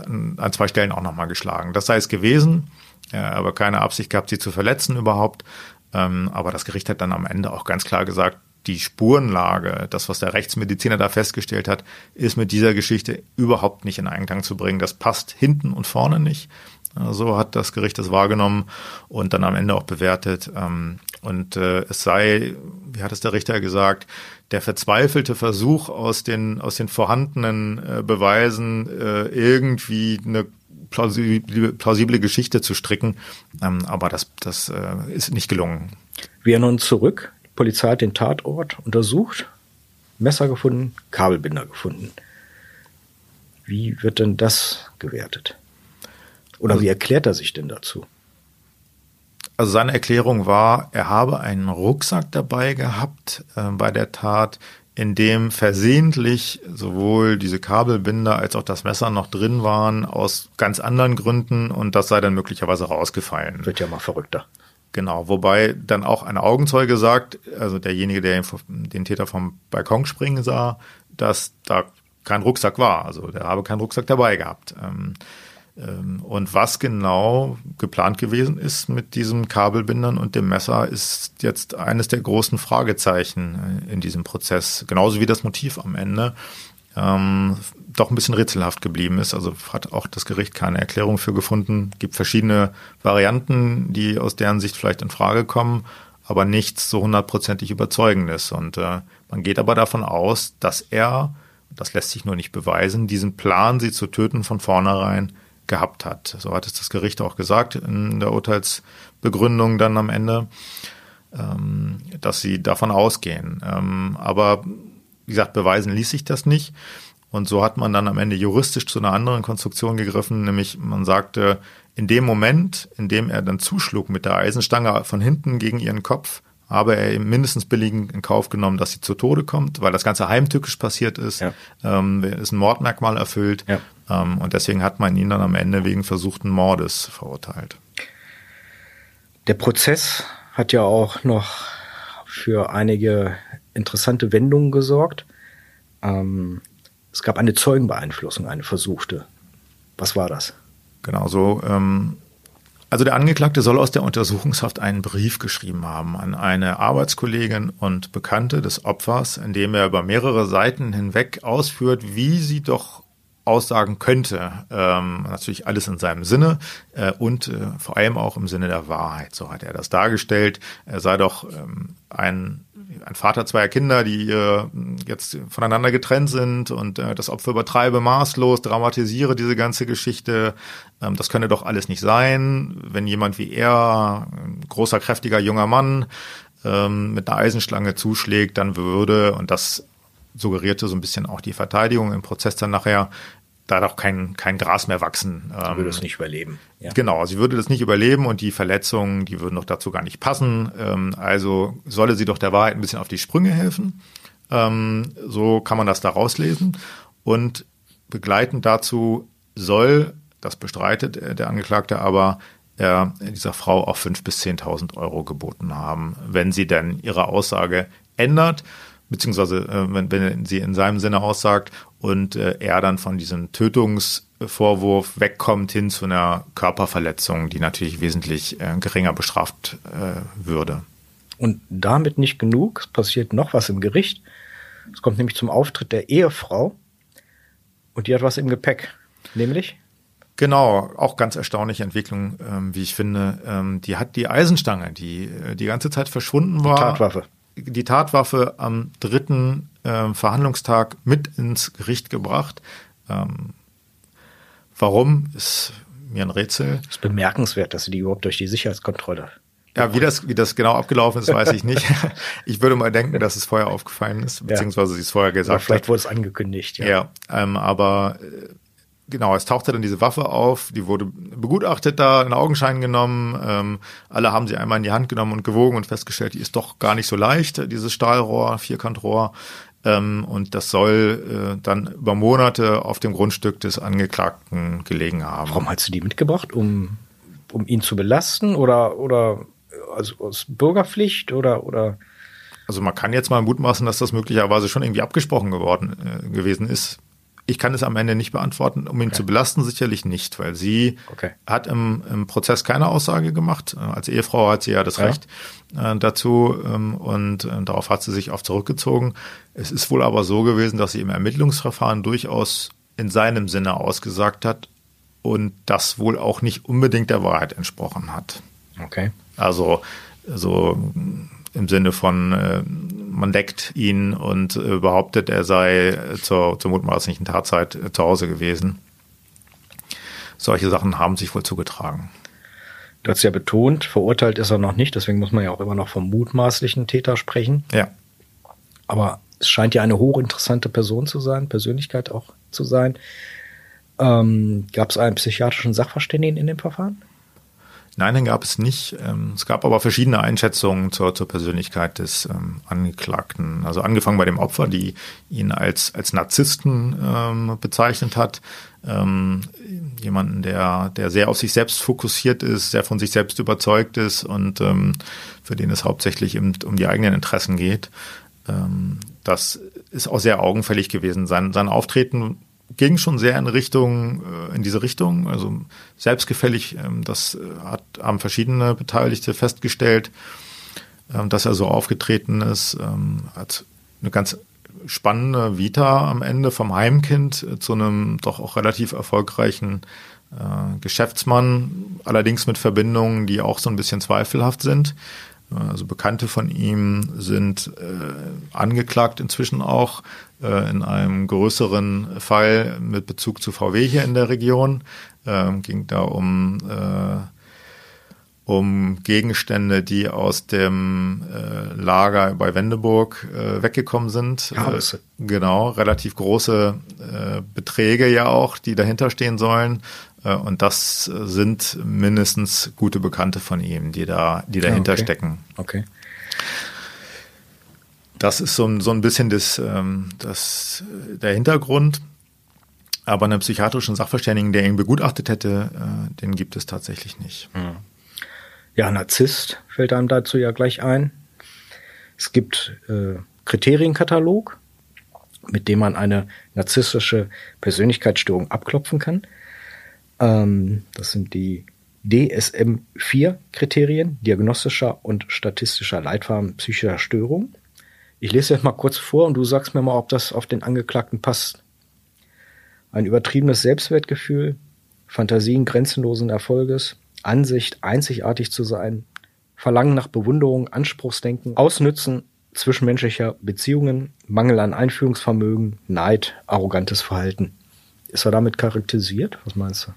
an, an zwei Stellen auch nochmal geschlagen. Das sei es gewesen, er aber keine Absicht gehabt, sie zu verletzen überhaupt. Ähm, aber das Gericht hat dann am Ende auch ganz klar gesagt, die Spurenlage, das, was der Rechtsmediziner da festgestellt hat, ist mit dieser Geschichte überhaupt nicht in Einklang zu bringen. Das passt hinten und vorne nicht. So hat das Gericht das wahrgenommen und dann am Ende auch bewertet. Ähm, und äh, es sei, wie hat es der Richter gesagt, der verzweifelte Versuch aus den, aus den vorhandenen äh, Beweisen äh, irgendwie eine plausible, plausible Geschichte zu stricken. Ähm, aber das, das ist nicht gelungen. Wir nun zurück Polizei hat den Tatort untersucht, Messer gefunden, Kabelbinder gefunden. Wie wird denn das gewertet? Oder also, wie erklärt er sich denn dazu? Also seine Erklärung war, er habe einen Rucksack dabei gehabt äh, bei der Tat, in dem versehentlich sowohl diese Kabelbinder als auch das Messer noch drin waren, aus ganz anderen Gründen und das sei dann möglicherweise rausgefallen. Wird ja mal verrückter. Genau, wobei dann auch ein Augenzeuge sagt, also derjenige, der den Täter vom Balkon springen sah, dass da kein Rucksack war. Also der habe keinen Rucksack dabei gehabt. Ähm, und was genau geplant gewesen ist mit diesem Kabelbindern und dem Messer, ist jetzt eines der großen Fragezeichen äh, in diesem Prozess. Genauso wie das Motiv am Ende ähm, doch ein bisschen rätselhaft geblieben ist. Also hat auch das Gericht keine Erklärung für gefunden. Gibt verschiedene Varianten, die aus deren Sicht vielleicht in Frage kommen, aber nichts so hundertprozentig überzeugendes. Und äh, man geht aber davon aus, dass er, das lässt sich nur nicht beweisen, diesen Plan, sie zu töten, von vornherein gehabt hat. So hat es das Gericht auch gesagt in der Urteilsbegründung dann am Ende, ähm, dass sie davon ausgehen. Ähm, aber wie gesagt, beweisen ließ sich das nicht. Und so hat man dann am Ende juristisch zu einer anderen Konstruktion gegriffen, nämlich man sagte, in dem Moment, in dem er dann zuschlug mit der Eisenstange von hinten gegen ihren Kopf, habe er eben mindestens billigend in Kauf genommen, dass sie zu Tode kommt, weil das Ganze heimtückisch passiert ist, ja. ähm, ist ein Mordmerkmal erfüllt. Ja. Ähm, und deswegen hat man ihn dann am Ende wegen versuchten Mordes verurteilt. Der Prozess hat ja auch noch für einige interessante Wendungen gesorgt. Ähm, es gab eine Zeugenbeeinflussung, eine versuchte. Was war das? Genau so. Ähm, also der Angeklagte soll aus der Untersuchungshaft einen Brief geschrieben haben an eine Arbeitskollegin und Bekannte des Opfers, in dem er über mehrere Seiten hinweg ausführt, wie sie doch aussagen könnte. Ähm, natürlich alles in seinem Sinne äh, und äh, vor allem auch im Sinne der Wahrheit. So hat er das dargestellt. Er sei doch ähm, ein ein Vater zweier Kinder, die äh, jetzt voneinander getrennt sind und äh, das Opfer übertreibe maßlos, dramatisiere diese ganze Geschichte. Ähm, das könne doch alles nicht sein, wenn jemand wie er, ein großer, kräftiger junger Mann, ähm, mit einer Eisenschlange zuschlägt, dann würde, und das suggerierte so ein bisschen auch die Verteidigung im Prozess dann nachher, da doch kein, kein Gras mehr wachsen. Sie würde es nicht überleben. Ja. Genau, sie würde das nicht überleben und die Verletzungen, die würden doch dazu gar nicht passen. Ähm, also solle sie doch der Wahrheit ein bisschen auf die Sprünge helfen. Ähm, so kann man das da rauslesen. Und begleitend dazu soll, das bestreitet der Angeklagte aber, er dieser Frau auch fünf bis zehntausend Euro geboten haben, wenn sie denn ihre Aussage ändert, beziehungsweise äh, wenn, wenn sie in seinem Sinne aussagt und äh, er dann von diesem Tötungsvorwurf wegkommt hin zu einer Körperverletzung, die natürlich wesentlich äh, geringer bestraft äh, würde. Und damit nicht genug, es passiert noch was im Gericht. Es kommt nämlich zum Auftritt der Ehefrau und die hat was im Gepäck, nämlich Genau, auch ganz erstaunliche Entwicklung, ähm, wie ich finde. Ähm, die hat die Eisenstange, die äh, die ganze Zeit verschwunden war. Die Tatwaffe. Die Tatwaffe am dritten äh, Verhandlungstag mit ins Gericht gebracht. Ähm, warum ist mir ein Rätsel. Es ist bemerkenswert, dass sie die überhaupt durch die Sicherheitskontrolle ja, wie das, wie das genau abgelaufen ist, weiß ich nicht. Ich würde mal denken, dass es vorher aufgefallen ist, beziehungsweise sie es vorher gesagt hat. Vielleicht wurde es angekündigt, ja. Ja, ähm, aber äh, genau, es tauchte dann diese Waffe auf, die wurde begutachtet da, in Augenschein genommen. Ähm, alle haben sie einmal in die Hand genommen und gewogen und festgestellt, die ist doch gar nicht so leicht, dieses Stahlrohr, Vierkantrohr. Ähm, und das soll äh, dann über Monate auf dem Grundstück des Angeklagten gelegen haben. Warum hast du die mitgebracht? Um, um ihn zu belasten oder, oder also aus Bürgerpflicht oder, oder? Also man kann jetzt mal mutmaßen, dass das möglicherweise schon irgendwie abgesprochen geworden äh, gewesen ist. Ich kann es am Ende nicht beantworten. Um ihn okay. zu belasten, sicherlich nicht, weil sie okay. hat im, im Prozess keine Aussage gemacht. Als Ehefrau hat sie ja das ja. Recht äh, dazu ähm, und äh, darauf hat sie sich auch zurückgezogen. Es ist wohl aber so gewesen, dass sie im Ermittlungsverfahren durchaus in seinem Sinne ausgesagt hat und das wohl auch nicht unbedingt der Wahrheit entsprochen hat. Okay. Also so im Sinne von, äh, man deckt ihn und äh, behauptet, er sei zur, zur mutmaßlichen Tatzeit äh, zu Hause gewesen. Solche Sachen haben sich wohl zugetragen. Du hast ja betont, verurteilt ist er noch nicht, deswegen muss man ja auch immer noch vom mutmaßlichen Täter sprechen. Ja. Aber es scheint ja eine hochinteressante Person zu sein, Persönlichkeit auch zu sein. Ähm, Gab es einen psychiatrischen Sachverständigen in dem Verfahren? Nein, den gab es nicht. Ähm, es gab aber verschiedene Einschätzungen zur, zur Persönlichkeit des ähm, Angeklagten. Also angefangen bei dem Opfer, die ihn als, als Narzissten ähm, bezeichnet hat. Jemanden, der, der sehr auf sich selbst fokussiert ist, sehr von sich selbst überzeugt ist und für den es hauptsächlich um, die eigenen Interessen geht. Das ist auch sehr augenfällig gewesen. Sein, sein Auftreten ging schon sehr in Richtung, äh, in diese Richtung, also selbstgefällig, ähm, das äh, hat, haben verschiedene Beteiligte festgestellt, ähm, dass er so aufgetreten ist, ähm, hat eine ganz spannende Vita am Ende vom Heimkind äh, zu einem doch auch relativ erfolgreichen Geschäftsmann, allerdings mit Verbindungen, die auch so ein bisschen zweifelhaft sind. Also Bekannte von ihm sind äh, angeklagt inzwischen auch in einem größeren Fall mit Bezug zu VW hier in der Region. Ähm, ging da um äh, um Gegenstände, die aus dem äh, Lager bei Wendeburg äh, weggekommen sind. Äh, genau, relativ große äh, Beträge ja auch, die dahinter stehen sollen. Äh, und das sind mindestens gute Bekannte von ihm, die da, die dahinter okay. stecken. Okay. Das ist so, so ein bisschen das, ähm, das, der Hintergrund. Aber einen psychiatrischen Sachverständigen, der ihn begutachtet hätte, äh, den gibt es tatsächlich nicht. Ja, Narzisst fällt einem dazu ja gleich ein. Es gibt äh, Kriterienkatalog, mit dem man eine narzisstische Persönlichkeitsstörung abklopfen kann. Ähm, das sind die DSM-4-Kriterien, diagnostischer und statistischer Leitfaden psychischer Störung. Ich lese jetzt mal kurz vor und du sagst mir mal, ob das auf den Angeklagten passt. Ein übertriebenes Selbstwertgefühl, Fantasien grenzenlosen Erfolges, Ansicht, einzigartig zu sein, Verlangen nach Bewunderung, Anspruchsdenken, Ausnützen zwischenmenschlicher Beziehungen, Mangel an Einführungsvermögen, Neid, arrogantes Verhalten. Ist er damit charakterisiert? Was meinst du?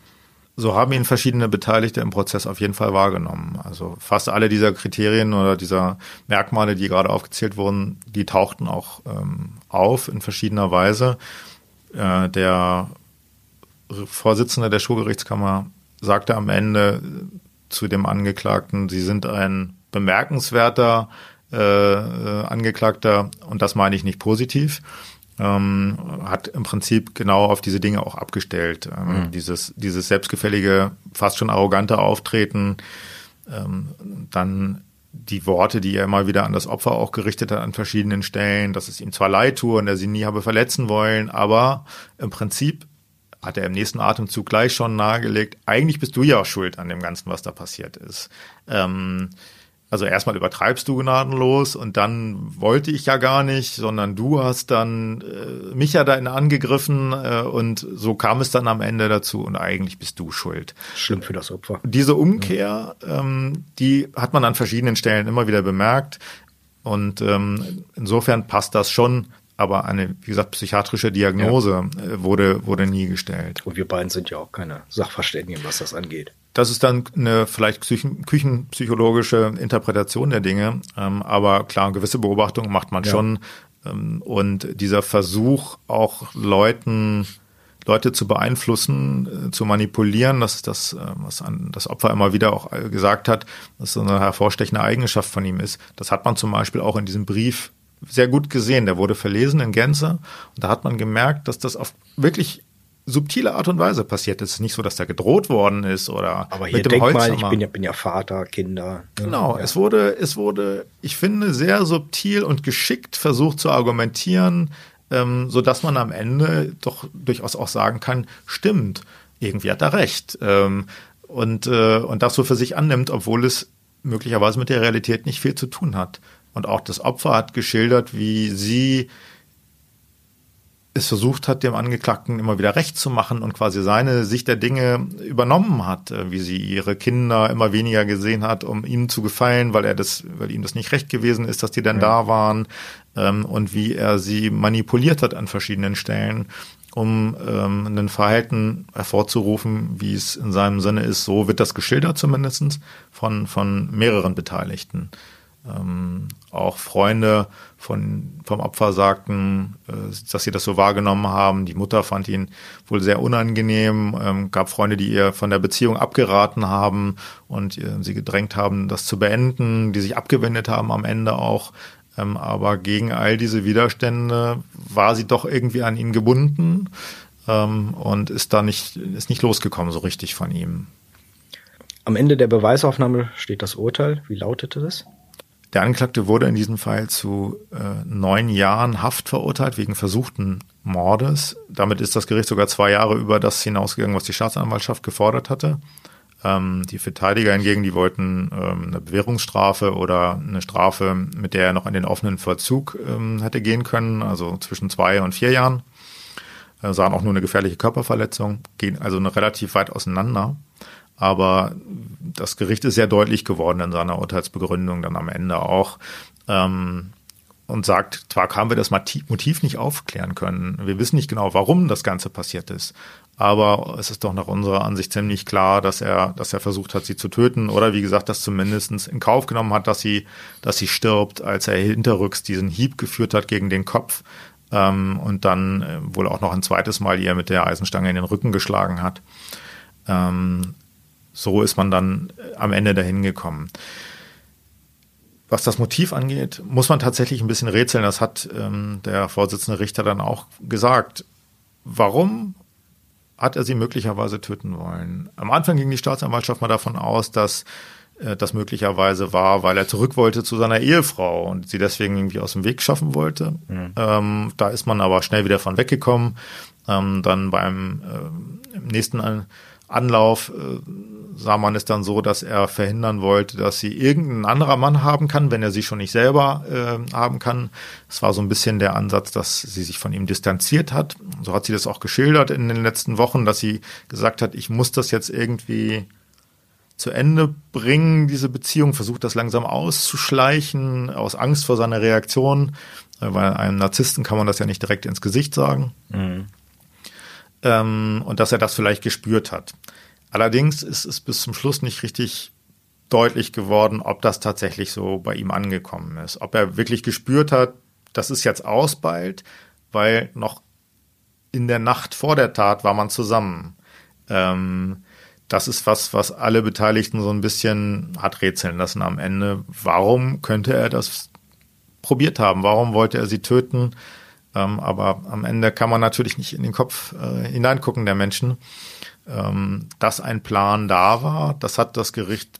So haben ihn verschiedene Beteiligte im Prozess auf jeden Fall wahrgenommen. Also fast alle dieser Kriterien oder dieser Merkmale, die gerade aufgezählt wurden, die tauchten auch ähm, auf in verschiedener Weise. Äh, der Vorsitzende der Schulgerichtskammer sagte am Ende zu dem Angeklagten, Sie sind ein bemerkenswerter äh, äh Angeklagter und das meine ich nicht positiv. Ähm, hat im Prinzip genau auf diese Dinge auch abgestellt. Ähm, mhm. Dieses, dieses selbstgefällige, fast schon arrogante Auftreten, ähm, dann die Worte, die er immer wieder an das Opfer auch gerichtet hat an verschiedenen Stellen, dass es ihm zwar leid tue und er sie nie habe verletzen wollen, aber im Prinzip hat er im nächsten Atemzug gleich schon nahegelegt, eigentlich bist du ja auch schuld an dem Ganzen, was da passiert ist. Ähm, also erstmal übertreibst du gnadenlos und dann wollte ich ja gar nicht, sondern du hast dann äh, mich ja da angegriffen äh, und so kam es dann am Ende dazu und eigentlich bist du schuld. Schlimm für das Opfer. Diese Umkehr, ähm, die hat man an verschiedenen Stellen immer wieder bemerkt und ähm, insofern passt das schon aber eine, wie gesagt, psychiatrische Diagnose ja. Äh, wurde, wurde nie gestellt. Und wir beiden sind ja auch keine Sachverständigen, was das angeht. Das ist dann eine vielleicht küchenpsychologische Interpretation der Dinge, ähm, aber klar, gewisse Beobachtungen macht man ja. schon. Ähm, und dieser Versuch, auch Leuten Leute zu beeinflussen, äh, zu manipulieren, das ist das, äh, was an, das Opfer immer wieder auch gesagt hat, dass so eine hervorstechende Eigenschaft von ihm ist. Das hat man zum Beispiel auch in diesem Brief sehr gut gesehen. Der wurde verlesen in Gänze und da hat man gemerkt, dass das auf wirklich subtile Art und Weise passiert. Es ist nicht so, dass der gedroht worden ist oder Aber hier mit dem denk Holzhammer. mal, ich bin ja, bin ja Vater, Kinder. Genau, ja. es wurde, es wurde, ich finde, sehr subtil und geschickt versucht zu argumentieren, ähm, so dass man am Ende doch durchaus auch sagen kann, stimmt, irgendwie hat er recht. Ähm, und, äh, und das so für sich annimmt, obwohl es möglicherweise mit der Realität nicht viel zu tun hat. Und auch das Opfer hat geschildert, wie sie es versucht hat, dem Angeklagten immer wieder recht zu machen und quasi seine Sicht der Dinge übernommen hat, äh, wie sie ihre Kinder immer weniger gesehen hat, um ihm zu gefallen, weil er das, weil ihm das nicht recht gewesen ist, dass die dann ja. da waren, ähm, und wie er sie manipuliert hat an verschiedenen Stellen, um ähm, ein Verhalten hervorzurufen, wie es in seinem Sinne ist. So wird das geschildert zumindestens von, von mehreren Beteiligten. Ähm, auch Freunde von, vom Opfer sagten, äh, dass sie das so wahrgenommen haben. Die Mutter fand ihn wohl sehr unangenehm, ähm, gab Freunde, die ihr von der Beziehung abgeraten haben und äh, sie gedrängt haben, das zu beenden, die sich abgewendet haben am Ende auch. Ähm, aber gegen all diese Widerstände war sie doch irgendwie an ihn gebunden ähm, und ist da nicht, ist nicht losgekommen so richtig von ihm. Am Ende der Beweisaufnahme steht das Urteil. Wie lautete das? Der Angeklagte wurde in diesem Fall zu äh, neun Jahren Haft verurteilt wegen versuchten Mordes. Damit ist das Gericht sogar zwei Jahre über das hinausgegangen, was die Staatsanwaltschaft gefordert hatte. Ähm, die Verteidiger hingegen, die wollten ähm, eine Bewährungsstrafe oder eine Strafe, mit der er noch in den offenen Vollzug ähm, hätte gehen können, also zwischen zwei und vier Jahren. Äh, sahen auch nur eine gefährliche Körperverletzung, gehen also relativ weit auseinander. Aber das Gericht ist sehr deutlich geworden in seiner Urteilsbegründung dann am Ende auch. Ähm, und sagt, zwar haben wir das Motiv nicht aufklären können. Wir wissen nicht genau, warum das Ganze passiert ist. Aber es ist doch nach unserer Ansicht ziemlich klar, dass er, dass er versucht hat, sie zu töten oder wie gesagt, das zumindest in Kauf genommen hat, dass sie, dass sie stirbt, als er hinterrücks diesen Hieb geführt hat gegen den Kopf ähm, und dann äh, wohl auch noch ein zweites Mal ihr mit der Eisenstange in den Rücken geschlagen hat. Ähm, so ist man dann äh, am Ende dahin gekommen. Was das Motiv angeht, muss man tatsächlich ein bisschen rätseln. Das hat ähm, der Vorsitzende Richter dann auch gesagt. Warum hat er sie möglicherweise töten wollen? Am Anfang ging die Staatsanwaltschaft mal davon aus, dass äh, das möglicherweise war, weil er zurück wollte zu seiner Ehefrau und sie deswegen irgendwie aus dem Weg schaffen wollte. Mhm. Ähm, da ist man aber schnell wieder von weggekommen. Ähm, dann beim äh, nächsten Anlauf äh, sah man es dann so, dass er verhindern wollte, dass sie irgendein anderer Mann haben kann, wenn er sie schon nicht selber äh, haben kann. Es war so ein bisschen der Ansatz, dass sie sich von ihm distanziert hat. So hat sie das auch geschildert in den letzten Wochen, dass sie gesagt hat, ich muss das jetzt irgendwie zu Ende bringen, diese Beziehung, versucht das langsam auszuschleichen, aus Angst vor seiner Reaktion, äh, weil einem Narzissten kann man das ja nicht direkt ins Gesicht sagen. Mhm. Ähm, und dass er das vielleicht gespürt hat. Allerdings ist es bis zum Schluss nicht richtig deutlich geworden, ob das tatsächlich so bei ihm angekommen ist. Ob er wirklich gespürt hat, das ist jetzt ausbald, weil noch in der Nacht vor der Tat war man zusammen. Ähm, das ist was, was alle Beteiligten so ein bisschen hat rätseln lassen am Ende. Warum könnte er das probiert haben? Warum wollte er sie töten? Ähm, aber am Ende kann man natürlich nicht in den Kopf äh, hineingucken der Menschen. Ähm, dass ein Plan da war, das hat das Gericht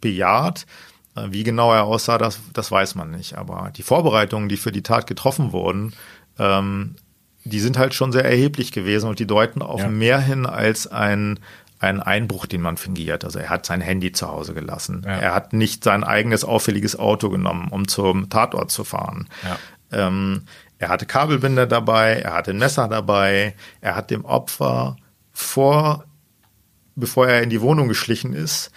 bejaht. Äh, wie genau er aussah, das, das weiß man nicht. Aber die Vorbereitungen, die für die Tat getroffen wurden, ähm, die sind halt schon sehr erheblich gewesen und die deuten auf ja. mehr hin als ein, ein Einbruch, den man fingiert. Also er hat sein Handy zu Hause gelassen. Ja. Er hat nicht sein eigenes auffälliges Auto genommen, um zum Tatort zu fahren. Ja. Ähm, er hatte Kabelbinder dabei, er hatte ein Messer dabei, er hat dem Opfer vor, bevor er in die Wohnung geschlichen ist,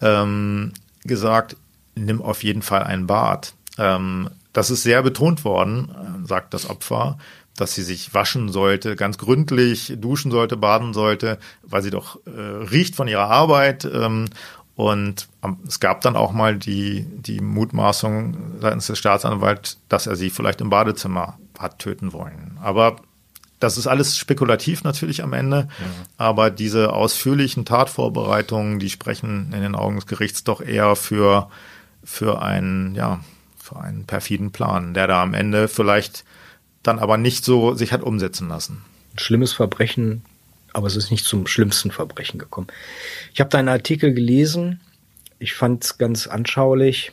ähm, gesagt, nimm auf jeden Fall ein Bad. Ähm, das ist sehr betont worden, äh, sagt das Opfer, dass sie sich waschen sollte, ganz gründlich duschen sollte, baden sollte, weil sie doch äh, riecht von ihrer Arbeit. Ähm, und es gab dann auch mal die, die Mutmaßung seitens des Staatsanwalts, dass er sie vielleicht im Badezimmer hat töten wollen. Aber das ist alles spekulativ natürlich am Ende, ja. aber diese ausführlichen Tatvorbereitungen, die sprechen in den Augen des Gerichts doch eher für, für einen, ja, für einen perfiden Plan, der da am Ende vielleicht dann aber nicht so sich hat umsetzen lassen. Ein schlimmes Verbrechen, aber es ist nicht zum schlimmsten Verbrechen gekommen. Ich habe deinen Artikel gelesen. Ich fand es ganz anschaulich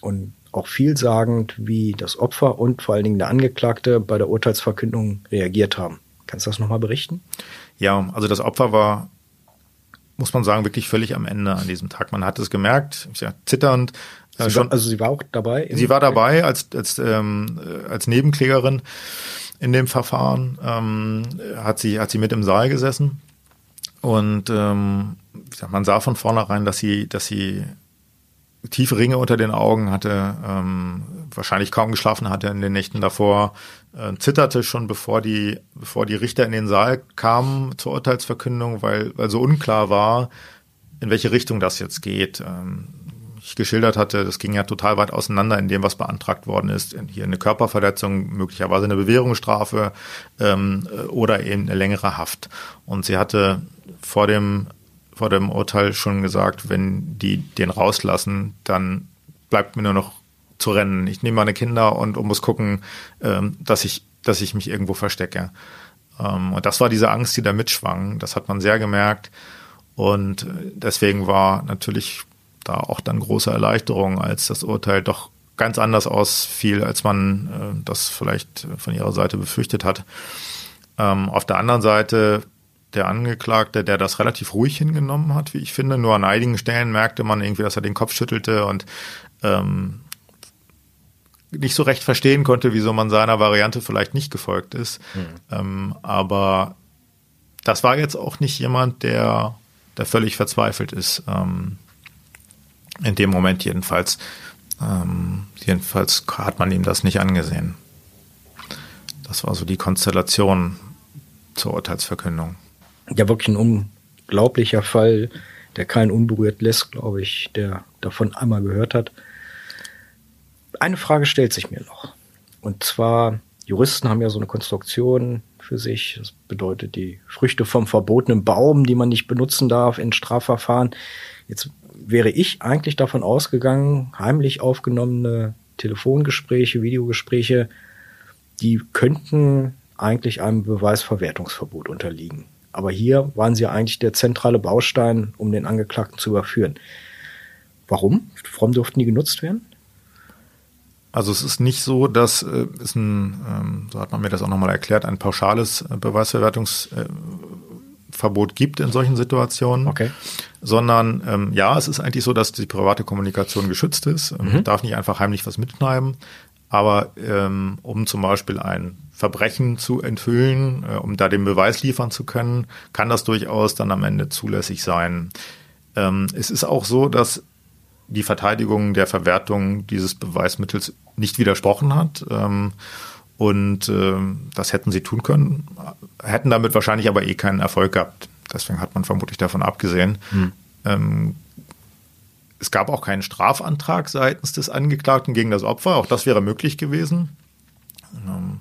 und auch vielsagend, wie das Opfer und vor allen Dingen der Angeklagte bei der Urteilsverkündung reagiert haben. Kannst du das nochmal berichten? Ja, also das Opfer war, muss man sagen, wirklich völlig am Ende an diesem Tag. Man hat es gemerkt, ja, zitternd, Sie schon, also sie war auch dabei? Sie war dabei als, als, ähm, als Nebenklägerin in dem Verfahren, ähm, hat, sie, hat sie mit im Saal gesessen. Und ähm, man sah von vornherein, dass sie, dass sie tiefe Ringe unter den Augen hatte, ähm, wahrscheinlich kaum geschlafen hatte in den Nächten davor, äh, zitterte schon bevor die, bevor die Richter in den Saal kamen zur Urteilsverkündung, weil, weil so unklar war, in welche Richtung das jetzt geht. Ähm, ich geschildert hatte, das ging ja total weit auseinander in dem, was beantragt worden ist. Hier eine Körperverletzung, möglicherweise eine Bewährungsstrafe ähm, oder eben eine längere Haft. Und sie hatte vor dem, vor dem Urteil schon gesagt, wenn die den rauslassen, dann bleibt mir nur noch zu rennen. Ich nehme meine Kinder und, und muss gucken, ähm, dass ich, dass ich mich irgendwo verstecke. Ähm, und das war diese Angst, die da mitschwang. Das hat man sehr gemerkt. Und deswegen war natürlich da auch dann große Erleichterung, als das Urteil doch ganz anders ausfiel, als man äh, das vielleicht von ihrer Seite befürchtet hat. Ähm, auf der anderen Seite der Angeklagte, der das relativ ruhig hingenommen hat, wie ich finde. Nur an einigen Stellen merkte man irgendwie, dass er den Kopf schüttelte und ähm, nicht so recht verstehen konnte, wieso man seiner Variante vielleicht nicht gefolgt ist. Mhm. Ähm, aber das war jetzt auch nicht jemand, der, der völlig verzweifelt ist. Ähm, in dem Moment jedenfalls. Ähm, jedenfalls hat man ihm das nicht angesehen. Das war so die Konstellation zur Urteilsverkündung. Ja, wirklich ein unglaublicher Fall, der keinen unberührt lässt, glaube ich, der davon einmal gehört hat. Eine Frage stellt sich mir noch. Und zwar, Juristen haben ja so eine Konstruktion für sich. Das bedeutet die Früchte vom verbotenen Baum, die man nicht benutzen darf in Strafverfahren. Jetzt wäre ich eigentlich davon ausgegangen, heimlich aufgenommene Telefongespräche, Videogespräche, die könnten eigentlich einem Beweisverwertungsverbot unterliegen. Aber hier waren sie eigentlich der zentrale Baustein, um den Angeklagten zu überführen. Warum? Warum durften die genutzt werden? Also es ist nicht so, dass äh, es ein, ähm, so hat man mir das auch nochmal erklärt, ein pauschales äh, Beweisverwertungsverbot Verbot gibt in solchen Situationen, okay. sondern ähm, ja, es ist eigentlich so, dass die private Kommunikation geschützt ist. Man mhm. darf nicht einfach heimlich was mitschreiben, aber ähm, um zum Beispiel ein Verbrechen zu enthüllen, äh, um da den Beweis liefern zu können, kann das durchaus dann am Ende zulässig sein. Ähm, es ist auch so, dass die Verteidigung der Verwertung dieses Beweismittels nicht widersprochen hat. Ähm, und äh, das hätten sie tun können, hätten damit wahrscheinlich aber eh keinen Erfolg gehabt. Deswegen hat man vermutlich davon abgesehen. Hm. Ähm, es gab auch keinen Strafantrag seitens des Angeklagten gegen das Opfer. Auch das wäre möglich gewesen. Ähm,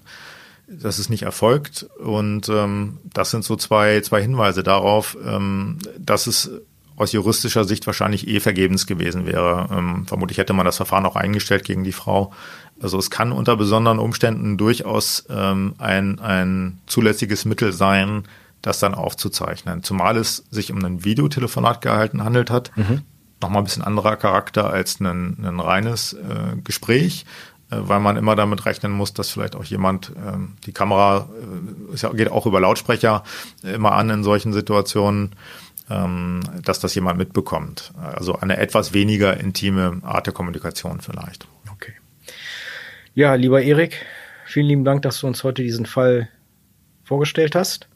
das ist nicht erfolgt. Und ähm, das sind so zwei, zwei Hinweise darauf, ähm, dass es aus juristischer Sicht wahrscheinlich eh vergebens gewesen wäre. Ähm, vermutlich hätte man das Verfahren auch eingestellt gegen die Frau. Also es kann unter besonderen Umständen durchaus ähm, ein, ein zulässiges Mittel sein, das dann aufzuzeichnen. Zumal es sich um ein Videotelefonat gehalten handelt hat. Mhm. Nochmal ein bisschen anderer Charakter als ein, ein reines äh, Gespräch, weil man immer damit rechnen muss, dass vielleicht auch jemand, äh, die Kamera äh, geht auch über Lautsprecher immer an in solchen Situationen ähm, dass das jemand mitbekommt. Also eine etwas weniger intime Art der Kommunikation vielleicht. Okay. Ja, lieber Erik, vielen lieben Dank, dass du uns heute diesen Fall vorgestellt hast.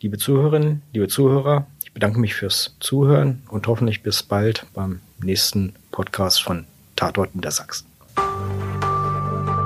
Liebe Zuhörerinnen, liebe Zuhörer, ich bedanke mich fürs Zuhören und hoffentlich bis bald beim nächsten Podcast von Tatorten der Sachsen.